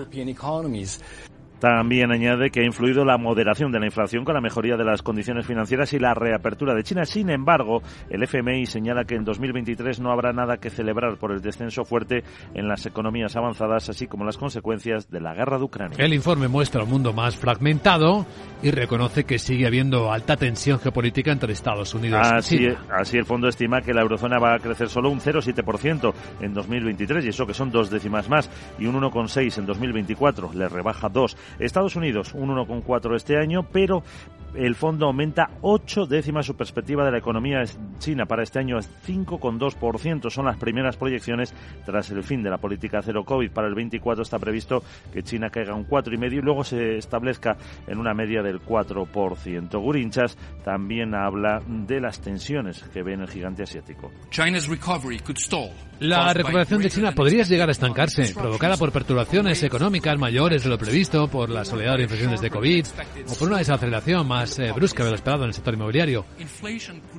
Speaker 5: También añade que ha influido la moderación de la inflación con la mejoría de las condiciones financieras y la reapertura de China. Sin embargo, el FMI señala que en 2023 no habrá nada que celebrar por el descenso fuerte en las economías avanzadas, así como las consecuencias de la guerra de Ucrania.
Speaker 1: El informe muestra un mundo más fragmentado y reconoce que sigue habiendo alta tensión geopolítica entre Estados Unidos
Speaker 5: así,
Speaker 1: y China.
Speaker 5: Así el fondo estima que la eurozona va a crecer solo un 0,7% en 2023 y eso que son dos décimas más y un 1,6 en 2024 le rebaja dos. Estados Unidos un 1,4 este año, pero el fondo aumenta ocho décimas su perspectiva de la economía china para este año es 5,2%. Son las primeras proyecciones tras el fin de la política cero COVID. Para el 24 está previsto que China caiga un 4,5% y luego se establezca en una media del 4%. Gurinchas también habla de las tensiones que ve en el gigante asiático.
Speaker 1: La recuperación de China podría llegar a estancarse, provocada por perturbaciones económicas mayores de lo previsto, por la soledad de infecciones de COVID o por una desaceleración más eh, brusca de lo esperado en el sector inmobiliario.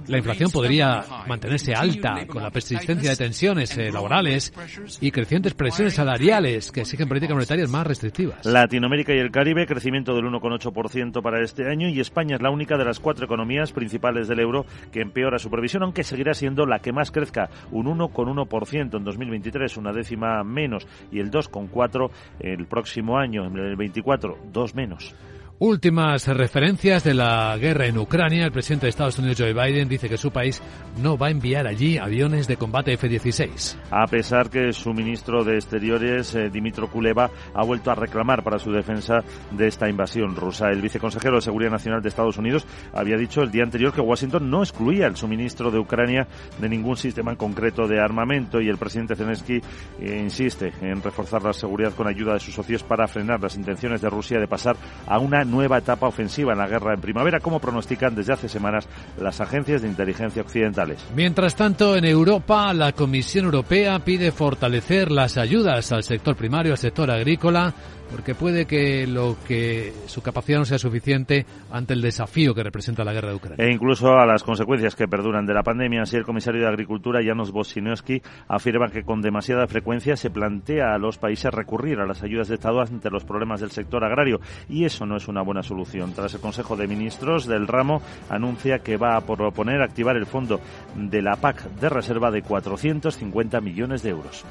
Speaker 1: La inflación podría mantenerse alta con la persistencia de tensiones eh, laborales y crecientes presiones salariales que exigen políticas monetarias más restrictivas.
Speaker 5: Latinoamérica y el Caribe, crecimiento del 1,8% para este año y España es la única de las cuatro economías principales del euro que empeora su previsión, aunque seguirá siendo la que más crezca, un 1,1% en 2023, una décima menos, y el 2,4% el próximo año, en el 24, dos menos.
Speaker 1: Últimas referencias de la guerra en Ucrania. El presidente de Estados Unidos, Joe Biden, dice que su país no va a enviar allí aviones de combate F-16.
Speaker 5: A pesar que su ministro de Exteriores, eh, Dimitro Kuleva, ha vuelto a reclamar para su defensa de esta invasión rusa. El viceconsejero de Seguridad Nacional de Estados Unidos había dicho el día anterior que Washington no excluía el suministro de Ucrania de ningún sistema en concreto de armamento y el presidente Zelensky eh, insiste en reforzar la seguridad con ayuda de sus socios para frenar las intenciones de Rusia de pasar a una nueva etapa ofensiva en la guerra en primavera, como pronostican desde hace semanas las agencias de inteligencia occidentales.
Speaker 1: Mientras tanto, en Europa, la Comisión Europea pide fortalecer las ayudas al sector primario, al sector agrícola, porque puede que lo que su capacidad no sea suficiente ante el desafío que representa la guerra de Ucrania.
Speaker 5: E incluso a las consecuencias que perduran de la pandemia. Así el comisario de Agricultura, Janos Bosinowski, afirma que con demasiada frecuencia se plantea a los países recurrir a las ayudas de Estado ante los problemas del sector agrario y eso no es una buena solución. Tras el Consejo de Ministros del ramo anuncia que va a proponer activar el fondo de la PAC de reserva de 450 millones de euros.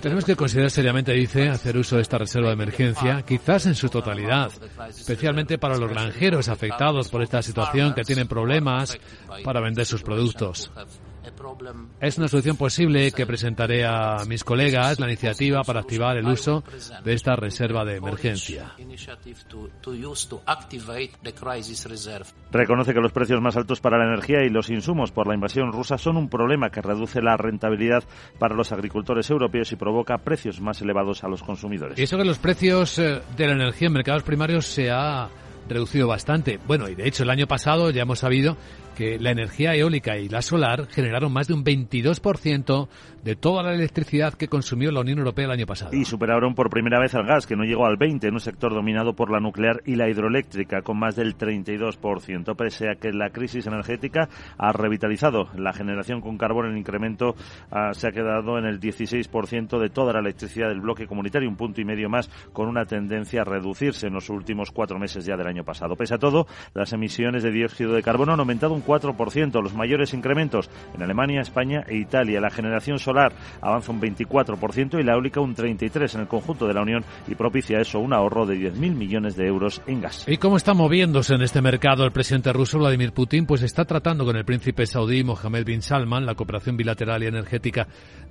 Speaker 1: Tenemos que considerar seriamente, dice, hacer uso de esta reserva de emergencia, quizás en su totalidad, especialmente para los granjeros afectados por esta situación que tienen problemas para vender sus productos. Es una solución posible que presentaré a mis colegas la iniciativa para activar el uso de esta reserva de emergencia.
Speaker 5: Reconoce que los precios más altos para la energía y los insumos por la invasión rusa son un problema que reduce la rentabilidad para los agricultores europeos y provoca precios más elevados a los consumidores.
Speaker 1: Y eso que los precios eh, de la energía en mercados primarios se ha reducido bastante. Bueno, y de hecho el año pasado ya hemos sabido que la energía eólica y la solar generaron más de un 22% de toda la electricidad que consumió la Unión Europea el año pasado.
Speaker 5: Y superaron por primera vez al gas, que no llegó al 20% en un sector dominado por la nuclear y la hidroeléctrica, con más del 32%, pese a que la crisis energética ha revitalizado la generación con carbón. El incremento ah, se ha quedado en el 16% de toda la electricidad del bloque comunitario, un punto y medio más, con una tendencia a reducirse en los últimos cuatro meses ya del año pasado. Pese a todo, las emisiones de dióxido de carbono han aumentado un 4%, los mayores incrementos en Alemania, España e Italia. La generación solar avanza un 24% y la eólica un 33% en el conjunto de la Unión y propicia eso un ahorro de 10.000 millones de euros en gas.
Speaker 1: ¿Y cómo está moviéndose en este mercado el presidente ruso Vladimir Putin? Pues está tratando con el príncipe saudí Mohammed bin Salman la cooperación bilateral y energética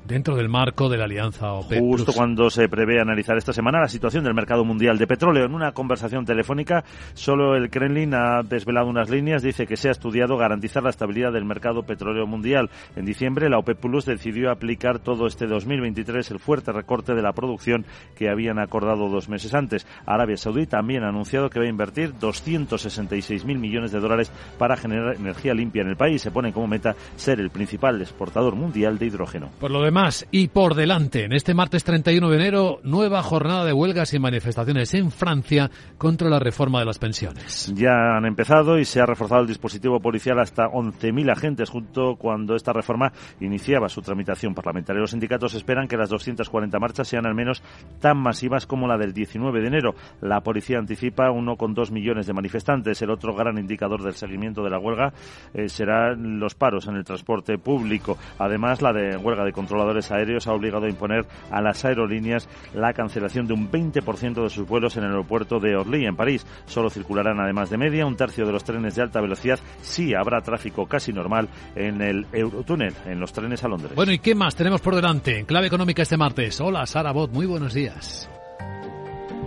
Speaker 1: dentro del marco de la alianza OPEC.
Speaker 5: Justo cuando se prevé analizar esta semana la situación del mercado mundial de petróleo. En una conversación telefónica, solo el Kremlin ha desvelado unas líneas. Dice que se ha estudiado garantizar la estabilidad del mercado petróleo mundial. En diciembre, la OPEP Plus decidió aplicar todo este 2023 el fuerte recorte de la producción que habían acordado dos meses antes. Arabia Saudí también ha anunciado que va a invertir 266.000 millones de dólares para generar energía limpia en el país. Se pone como meta ser el principal exportador mundial de hidrógeno.
Speaker 1: Por lo demás, y por delante, en este martes 31 de enero, nueva jornada de huelgas y manifestaciones en Francia contra la reforma de las pensiones.
Speaker 5: Ya han empezado y se ha reforzado el dispositivo policial hasta 11.000 agentes junto cuando esta reforma iniciaba su tramitación parlamentaria. Los sindicatos esperan que las 240 marchas sean al menos tan masivas como la del 19 de enero. La policía anticipa 1,2 millones de manifestantes. El otro gran indicador del seguimiento de la huelga eh, serán los paros en el transporte público. Además, la de huelga de controladores aéreos ha obligado a imponer a las aerolíneas la cancelación de un 20% de sus vuelos en el aeropuerto de Orly, en París. Solo circularán, además de media, un tercio de los trenes de alta velocidad. Sí habrá tráfico casi normal en el Eurotúnel, en los trenes a Londres.
Speaker 1: Bueno, ¿y qué más tenemos por delante? En clave económica este martes. Hola, Sara Bot, muy buenos días.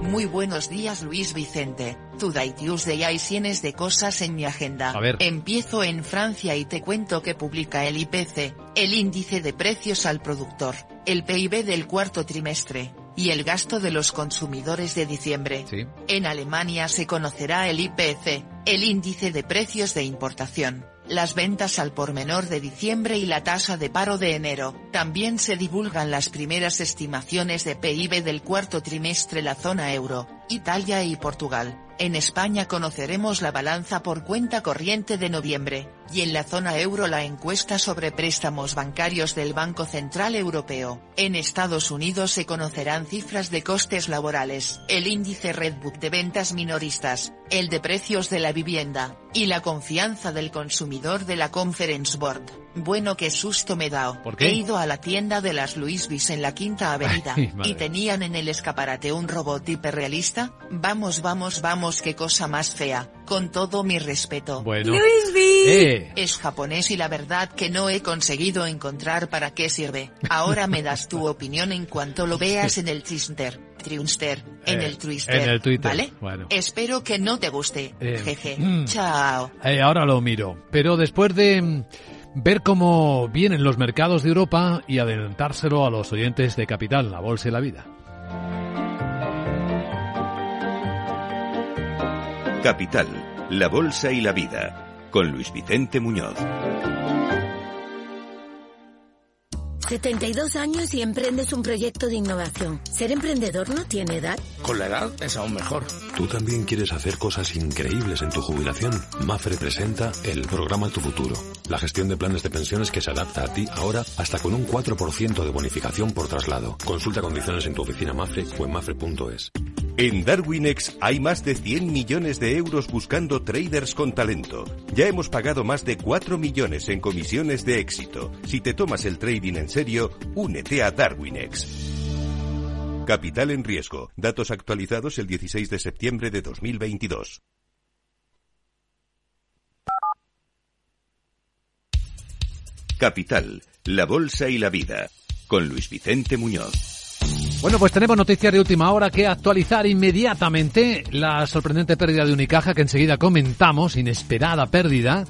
Speaker 6: Muy buenos días Luis Vicente. Today Tuesday hay cienes de cosas en mi agenda.
Speaker 1: A ver.
Speaker 6: Empiezo en Francia y te cuento que publica el IPC, el índice de precios al productor, el PIB del cuarto trimestre, y el gasto de los consumidores de diciembre.
Speaker 1: Sí.
Speaker 6: En Alemania se conocerá el IPC, el índice de precios de importación, las ventas al por menor de diciembre y la tasa de paro de enero. También se divulgan las primeras estimaciones de PIB del cuarto trimestre la zona euro, Italia y Portugal. En España conoceremos la balanza por cuenta corriente de noviembre, y en la zona euro la encuesta sobre préstamos bancarios del Banco Central Europeo. En Estados Unidos se conocerán cifras de costes laborales, el índice Redbook de ventas minoristas, el de precios de la vivienda, y la confianza del consumidor de la Conference Board. Bueno, qué susto me dado. He ido a la tienda de las Louis Vuitton en la Quinta Avenida
Speaker 1: Ay,
Speaker 6: y tenían en el escaparate un robot hiperrealista. Vamos, vamos, vamos, qué cosa más fea. Con todo mi respeto.
Speaker 1: Bueno. Vuitton. Eh.
Speaker 6: Es japonés y la verdad que no he conseguido encontrar para qué sirve. Ahora me das tu opinión en cuanto lo veas en el Twister. Triunster, en
Speaker 1: Eh,
Speaker 6: el Twister,
Speaker 1: en el Twitter,
Speaker 6: ¿vale?
Speaker 1: bueno.
Speaker 6: Espero que no te guste.
Speaker 1: Eh,
Speaker 6: Jeje.
Speaker 1: mm.
Speaker 6: Chao.
Speaker 1: Eh, ahora lo miro. Pero después de mm, ver cómo vienen los mercados de Europa y adelantárselo a los oyentes de Capital, la Bolsa y la Vida.
Speaker 2: Capital, la Bolsa y la Vida, con Luis Vicente Muñoz.
Speaker 12: 72 años y emprendes un proyecto de innovación. ¿Ser emprendedor no tiene edad?
Speaker 13: Con la edad es aún mejor. ¿Tú también quieres hacer cosas increíbles en tu jubilación? Mafre presenta el programa Tu Futuro. La gestión de planes de pensiones que se adapta a ti ahora hasta con un 4% de bonificación por traslado. Consulta condiciones en tu oficina Mafre o en mafre.es.
Speaker 2: En Darwinex hay más de 100 millones de euros buscando traders con talento. Ya hemos pagado más de 4 millones en comisiones de éxito. Si te tomas el trading en serio, únete a Darwinex. Capital en riesgo. Datos actualizados el 16 de septiembre de 2022. Capital, la Bolsa y la Vida. Con Luis Vicente Muñoz.
Speaker 1: Bueno, pues tenemos noticias de última hora que actualizar inmediatamente. La sorprendente pérdida de Unicaja que enseguida comentamos, inesperada pérdida,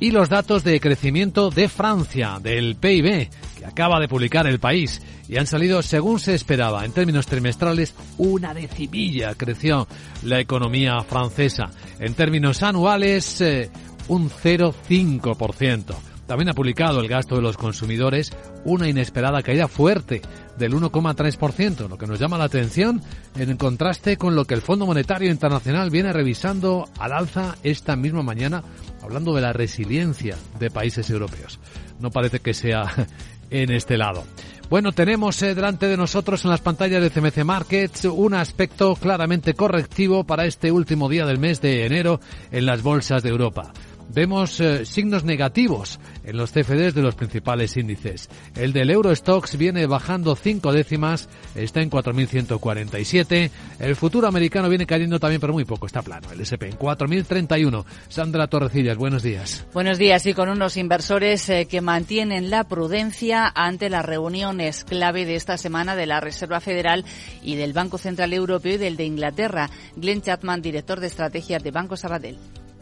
Speaker 1: y los datos de crecimiento de Francia, del PIB, que acaba de publicar el país. Y han salido según se esperaba. En términos trimestrales, una decimilla creció la economía francesa. En términos anuales, eh, un 0,5%. También ha publicado el gasto de los consumidores una inesperada caída fuerte del 1,3%, lo que nos llama la atención en contraste con lo que el Fondo Monetario Internacional viene revisando al alza esta misma mañana, hablando de la resiliencia de países europeos. No parece que sea en este lado. Bueno, tenemos eh, delante de nosotros en las pantallas de CMC Markets un aspecto claramente correctivo para este último día del mes de enero en las bolsas de Europa vemos eh, signos negativos en los CFDs de los principales índices. El del Eurostox viene bajando cinco décimas, está en 4.147. El futuro americano viene cayendo también, pero muy poco, está plano. El SP en 4.031. Sandra Torrecillas, buenos días.
Speaker 8: Buenos días y con unos inversores eh, que mantienen la prudencia ante las reuniones clave de esta semana de la Reserva Federal y del Banco Central Europeo y del de Inglaterra. Glenn Chapman, director de estrategia de Banco Sabadell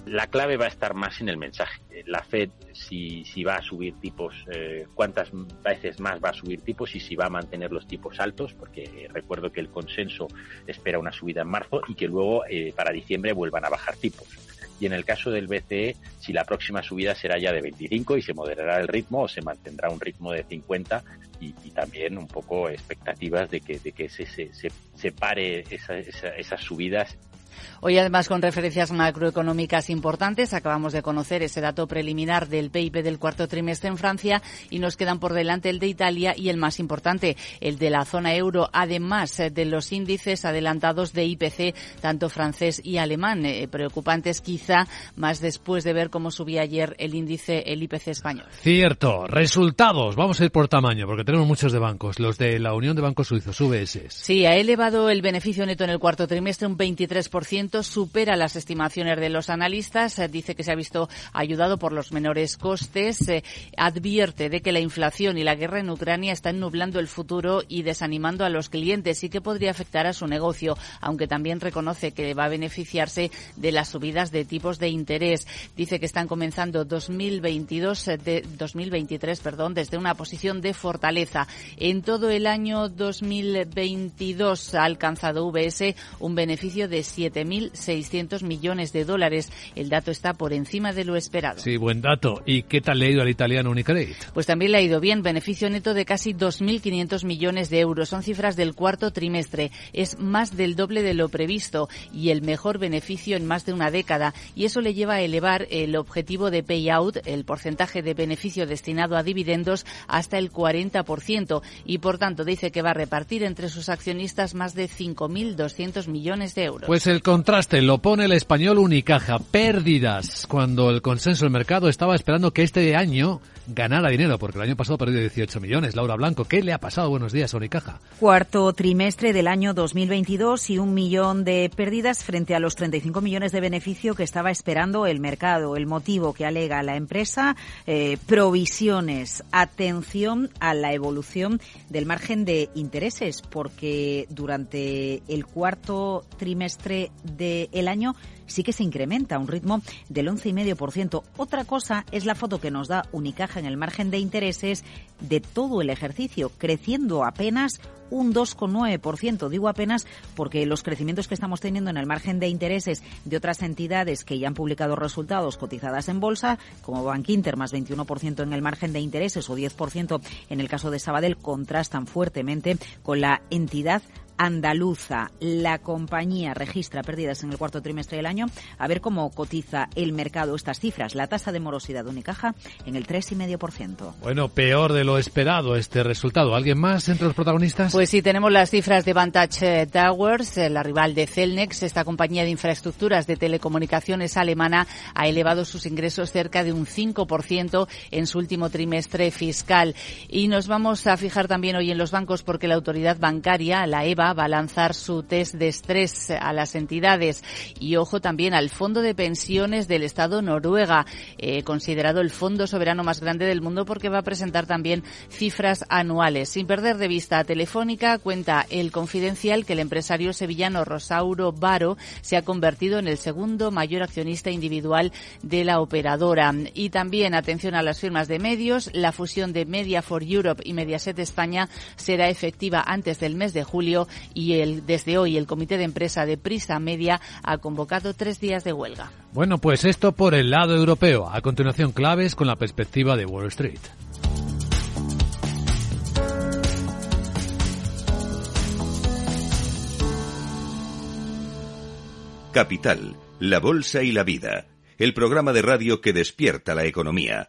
Speaker 14: la clave va a estar más en el mensaje. La Fed, si, si va a subir tipos, eh, cuántas veces más va a subir tipos y si va a mantener los tipos altos, porque recuerdo que el consenso espera una subida en marzo y que luego eh, para diciembre vuelvan a bajar tipos. Y en el caso del BCE, si la próxima subida será ya de 25 y se moderará el ritmo o se mantendrá un ritmo de 50 y, también un poco expectativas de que, de que se, se, se, se pare esa, esas subidas
Speaker 8: Hoy además con referencias macroeconómicas importantes acabamos de conocer ese dato preliminar del PIB del cuarto trimestre en Francia y nos quedan por delante el de Italia y el más importante, el de la zona euro, además de los índices adelantados de IPC, tanto francés y alemán, eh, preocupantes quizá más después de ver cómo subía ayer el índice, el IPC español.
Speaker 1: Cierto. Resultados. Vamos a ir por tamaño porque tenemos muchos de bancos. Los de la Unión de Bancos Suizos, UBS.
Speaker 8: Sí, ha elevado el beneficio neto en el cuarto trimestre un 23% supera las estimaciones de los analistas. Eh, dice que se ha visto ayudado por los menores costes. Eh, advierte de que la inflación y la guerra en Ucrania están nublando el futuro y desanimando a los clientes y que podría afectar a su negocio, aunque también reconoce que va a beneficiarse de las subidas de tipos de interés. Dice que están comenzando 2022, eh, de 2023, perdón, desde una posición de fortaleza. En todo el año 2022 ha alcanzado VS un beneficio de 7 7.600 millones de dólares. El dato está por encima de lo esperado.
Speaker 1: Sí, buen dato. ¿Y qué tal le ha ido al italiano Unicredit?
Speaker 8: Pues también le ha ido bien. Beneficio neto de casi 2.500 millones de euros. Son cifras del cuarto trimestre. Es más del doble de lo previsto y el mejor beneficio en más de una década. Y eso le lleva a elevar el objetivo de payout, el porcentaje de beneficio destinado a dividendos, hasta el 40%. Y por tanto dice que va a repartir entre sus accionistas más de 5.200 millones de euros.
Speaker 1: Pues el contraste lo pone el español Unicaja. Pérdidas cuando el consenso del mercado estaba esperando que este año ganara dinero, porque el año pasado perdió 18 millones. Laura Blanco, ¿qué le ha pasado? Buenos días, Unicaja.
Speaker 9: Cuarto trimestre del año 2022 y un millón de pérdidas frente a los 35 millones de beneficio que estaba esperando el mercado. El motivo que alega la empresa, eh, provisiones. Atención a la evolución del margen de intereses, porque durante el cuarto trimestre del año sí que se incrementa a un ritmo del 11,5%. Otra cosa es la foto que nos da Unicaja en el margen de intereses de todo el ejercicio, creciendo apenas un 2,9%. Digo apenas porque los crecimientos que estamos teniendo en el margen de intereses de otras entidades que ya han publicado resultados cotizadas en bolsa, como Bank Inter, más 21% en el margen de intereses o 10% en el caso de Sabadell, contrastan fuertemente con la entidad andaluza. La compañía registra pérdidas en el cuarto trimestre del año. A ver cómo cotiza el mercado estas cifras. La tasa de morosidad de Unicaja en el 3,5%.
Speaker 1: Bueno, peor de lo esperado este resultado. ¿Alguien más entre los protagonistas?
Speaker 8: Pues sí, tenemos las cifras de Vantage Towers, eh, la rival de Celnex. Esta compañía de infraestructuras de telecomunicaciones alemana ha elevado sus ingresos cerca de un 5% en su último trimestre fiscal. Y nos vamos a fijar también hoy en los bancos porque la autoridad bancaria, la EVA, va a lanzar su test de estrés a las entidades y ojo también al Fondo de Pensiones del Estado Noruega, eh, considerado el fondo soberano más grande del mundo porque va a presentar también cifras anuales. Sin perder de vista Telefónica, cuenta el confidencial que el empresario sevillano Rosauro Baro se ha convertido en el segundo mayor accionista individual de la operadora. Y también, atención a las firmas de medios, la fusión de Media for Europe y Mediaset España será efectiva antes del mes de julio y el, desde hoy el comité de empresa de Prisa Media ha convocado tres días de huelga.
Speaker 1: Bueno, pues esto por el lado europeo. A continuación, claves con la perspectiva de Wall Street.
Speaker 2: Capital, la Bolsa y la Vida, el programa de radio que despierta la economía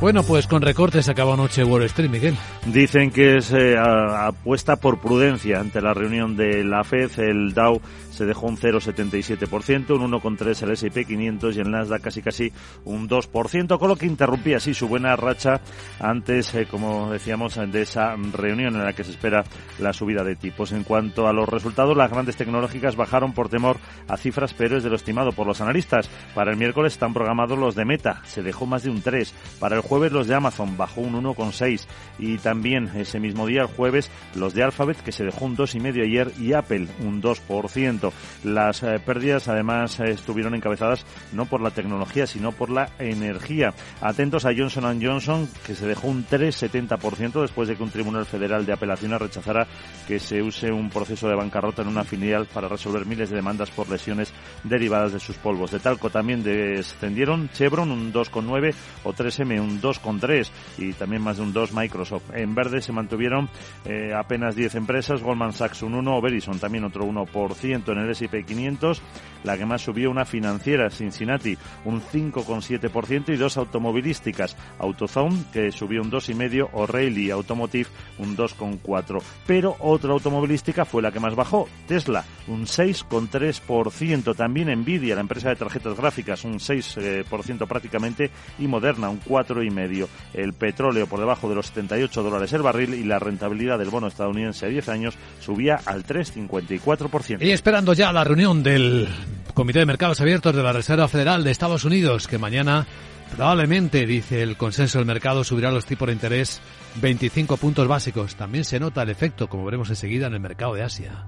Speaker 1: Bueno, pues con recortes acaba anoche Wall Street, Miguel.
Speaker 5: Dicen que es eh, apuesta por prudencia ante la reunión de la FED. El Dow se dejó un 0,77%, un 1,3% el S&P 500 y el Nasdaq casi casi un 2%, con lo que interrumpía así su buena racha antes, eh, como decíamos, de esa reunión en la que se espera la subida de tipos. En cuanto a los resultados, las grandes tecnológicas bajaron por temor a cifras peores de lo estimado por los analistas. Para el miércoles están programados los de Meta, se dejó más de un 3. Para el jueves los de Amazon bajó un 1,6 y también ese mismo día, el jueves, los de Alphabet que se dejó un 2,5 ayer y Apple un 2%. Las eh, pérdidas además eh, estuvieron encabezadas no por la tecnología, sino por la energía. Atentos a Johnson Johnson, que se dejó un 3,70% después de que un tribunal federal de apelaciones rechazara que se use un proceso de bancarrota en una filial para resolver miles de demandas por lesiones derivadas de sus polvos. De talco también descendieron Chevron un 2,9 o 3M un 2,3 y también más de un 2 Microsoft. En verde se mantuvieron eh, apenas 10 empresas, Goldman Sachs un 1, Verizon también otro 1% en el S&P 500, la que más subió una financiera, Cincinnati, un 5,7% y dos automovilísticas, AutoZone, que subió un 2,5%, O'Reilly Automotive, un 2,4%. Pero otra automovilística fue la que más bajó, Tesla, un 6,3%. También Nvidia, la empresa de tarjetas gráficas, un 6% prácticamente, y Moderna, un 4,5%. El petróleo por debajo de los 78 dólares el barril y la rentabilidad del bono estadounidense a 10 años subía al 3,54%.
Speaker 1: Y esperando ya la reunión del Comité de Mercados Abiertos de la Reserva Federal de Estados Unidos, que mañana probablemente, dice el consenso del mercado, subirá los tipos de interés 25 puntos básicos. También se nota el efecto, como veremos enseguida, en el mercado de Asia.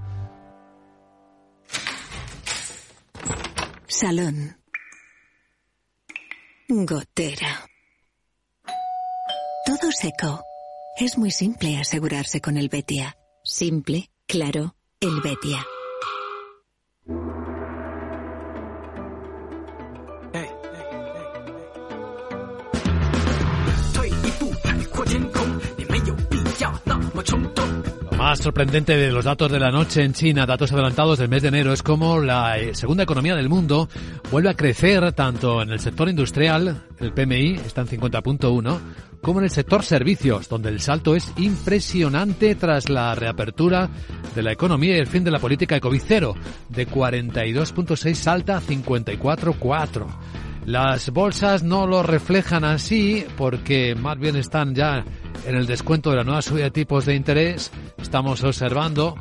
Speaker 15: Salón. Gotera. Todo seco. Es muy simple asegurarse con el Betia. Simple, claro, el Betia.
Speaker 1: Más sorprendente de los datos de la noche en China, datos adelantados del mes de enero, es como la eh, segunda economía del mundo vuelve a crecer tanto en el sector industrial, el PMI está en 50.1, como en el sector servicios, donde el salto es impresionante tras la reapertura de la economía y el fin de la política de COVID cero. De 42.6 salta a 54.4. Las bolsas no lo reflejan así porque más bien están ya en el descuento de la nueva subida de tipos de interés. Estamos observando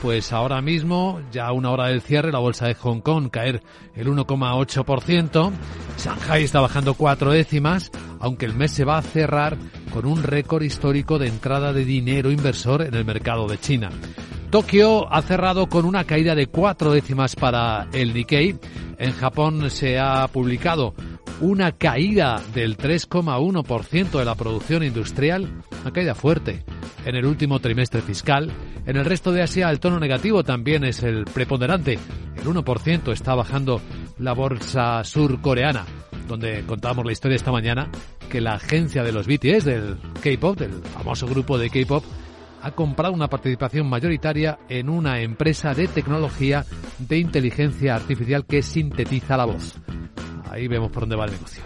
Speaker 1: pues ahora mismo, ya a una hora del cierre, la bolsa de Hong Kong caer el 1,8%. Shanghai está bajando cuatro décimas, aunque el mes se va a cerrar con un récord histórico de entrada de dinero inversor en el mercado de China. Tokio ha cerrado con una caída de cuatro décimas para el Nikkei. En Japón se ha publicado una caída del 3,1% de la producción industrial, una caída fuerte en el último trimestre fiscal. En el resto de Asia el tono negativo también es el preponderante. El 1% está bajando la bolsa surcoreana, donde contamos la historia esta mañana que la agencia de los BTS del K-pop, del famoso grupo de K-pop, ha comprado una participación mayoritaria en una empresa de tecnología de inteligencia artificial que sintetiza la voz. Ahí vemos por dónde va el negocio.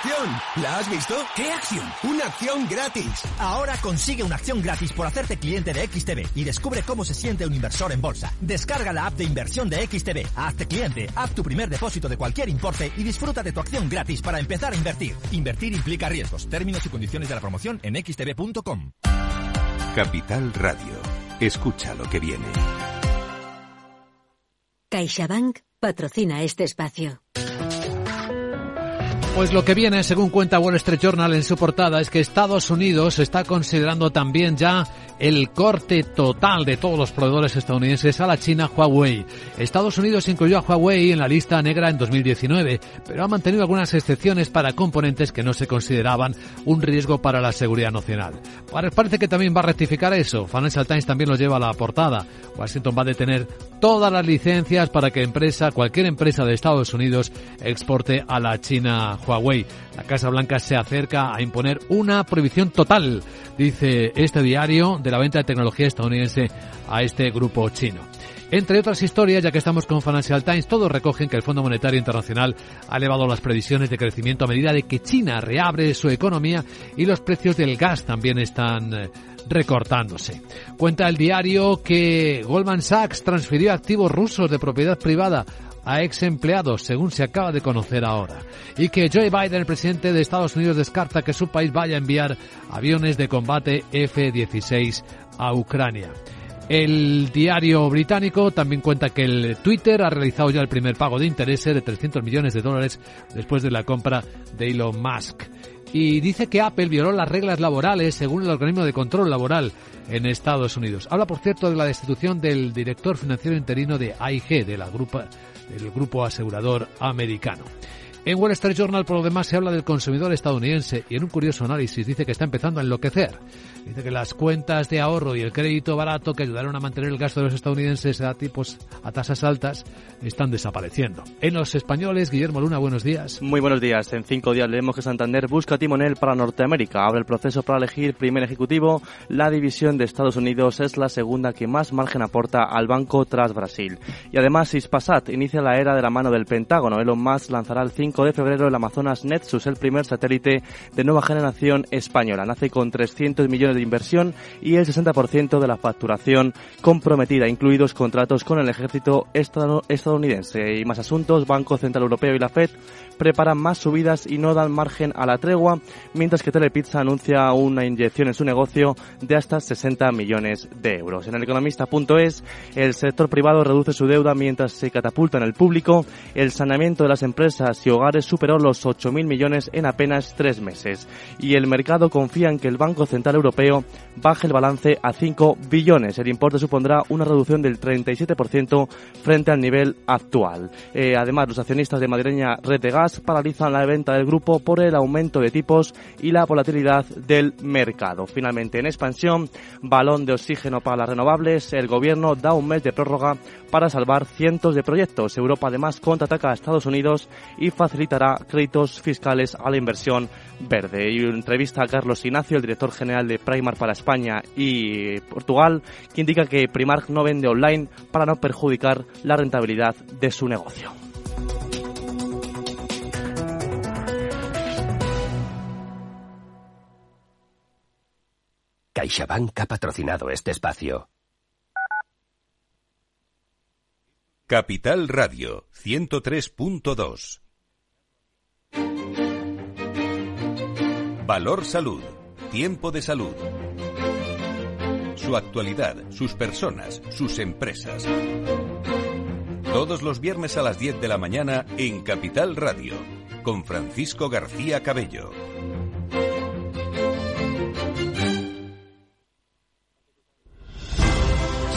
Speaker 16: Acción! ¿La has visto?
Speaker 17: ¿Qué acción?
Speaker 16: Una acción gratis.
Speaker 17: Ahora consigue una acción gratis por hacerte cliente de XTB y descubre cómo se siente un inversor en bolsa. Descarga la app de inversión de XTB, hazte cliente, haz tu primer depósito de cualquier importe y disfruta de tu acción gratis para empezar a invertir. Invertir implica riesgos. Términos y condiciones de la promoción en xtb.com.
Speaker 2: Capital Radio. Escucha lo que viene.
Speaker 18: CaixaBank patrocina este espacio.
Speaker 1: Pues lo que viene, según cuenta Wall Street Journal en su portada, es que Estados Unidos está considerando también ya el corte total de todos los proveedores estadounidenses a la China Huawei. Estados Unidos incluyó a Huawei en la lista negra en 2019, pero ha mantenido algunas excepciones para componentes que no se consideraban un riesgo para la seguridad nacional. Parece que también va a rectificar eso. Financial Times también lo lleva a la portada. Washington va a detener todas las licencias para que empresa, cualquier empresa de Estados Unidos exporte a la China Huawei. La Casa Blanca se acerca a imponer una prohibición total, dice este diario, de la venta de tecnología estadounidense a este grupo chino. Entre otras historias, ya que estamos con Financial Times, todos recogen que el Fondo Monetario Internacional ha elevado las previsiones de crecimiento a medida de que China reabre su economía y los precios del gas también están eh, recortándose. Cuenta el diario que Goldman Sachs transfirió activos rusos de propiedad privada a ex empleados, según se acaba de conocer ahora, y que Joe Biden, el presidente de Estados Unidos, descarta que su país vaya a enviar aviones de combate F-16 a Ucrania. El diario británico también cuenta que el Twitter ha realizado ya el primer pago de intereses de 300 millones de dólares después de la compra de Elon Musk. Y dice que Apple violó las reglas laborales según el organismo de control laboral en Estados Unidos. Habla, por cierto, de la destitución del director financiero interino de AIG, de la grupa, del grupo asegurador americano. En Wall Street Journal, por lo demás, se habla del consumidor estadounidense y en un curioso análisis dice que está empezando a enloquecer. Dice que las cuentas de ahorro y el crédito barato que ayudaron a mantener el gasto de los estadounidenses a tipos a tasas altas están desapareciendo. En los españoles, Guillermo Luna, buenos días.
Speaker 19: Muy buenos días. En cinco días leemos que Santander busca timonel para Norteamérica. Abre el proceso para elegir primer ejecutivo. La división de Estados Unidos es la segunda que más margen aporta al banco tras Brasil. Y además, Ispasat inicia la era de la mano del Pentágono. Elon Musk lanzará el 5 5 de febrero el Amazonas Netsus, el primer satélite de nueva generación española. Nace con 300 millones de inversión y el 60% de la facturación comprometida, incluidos contratos con el ejército estadounidense. Y más asuntos, Banco Central Europeo y la FED preparan más subidas y no dan margen a la tregua, mientras que Telepizza anuncia una inyección en su negocio de hasta 60 millones de euros. En el economista.es, el sector privado reduce su deuda mientras se catapulta en el público. El saneamiento de las empresas y hogares superó los 8.000 millones en apenas tres meses. Y el mercado confía en que el Banco Central Europeo baje el balance a 5 billones. El importe supondrá una reducción del 37% frente al nivel actual. Eh, además, los accionistas de madrileña Red de Gas paralizan la venta del grupo por el aumento de tipos y la volatilidad del mercado. Finalmente, en expansión, balón de oxígeno para las renovables, el gobierno da un mes de prórroga para salvar cientos de proyectos. Europa además contraataca a Estados Unidos y facilitará créditos fiscales a la inversión verde. Y entrevista a Carlos Ignacio, el director general de Primark para España y Portugal, que indica que Primark no vende online para no perjudicar la rentabilidad de su negocio.
Speaker 20: CaixaBank ha patrocinado este espacio.
Speaker 2: Capital Radio 103.2 Valor Salud. Tiempo de salud. Su actualidad, sus personas, sus empresas. Todos los viernes a las 10 de la mañana en Capital Radio, con Francisco García Cabello.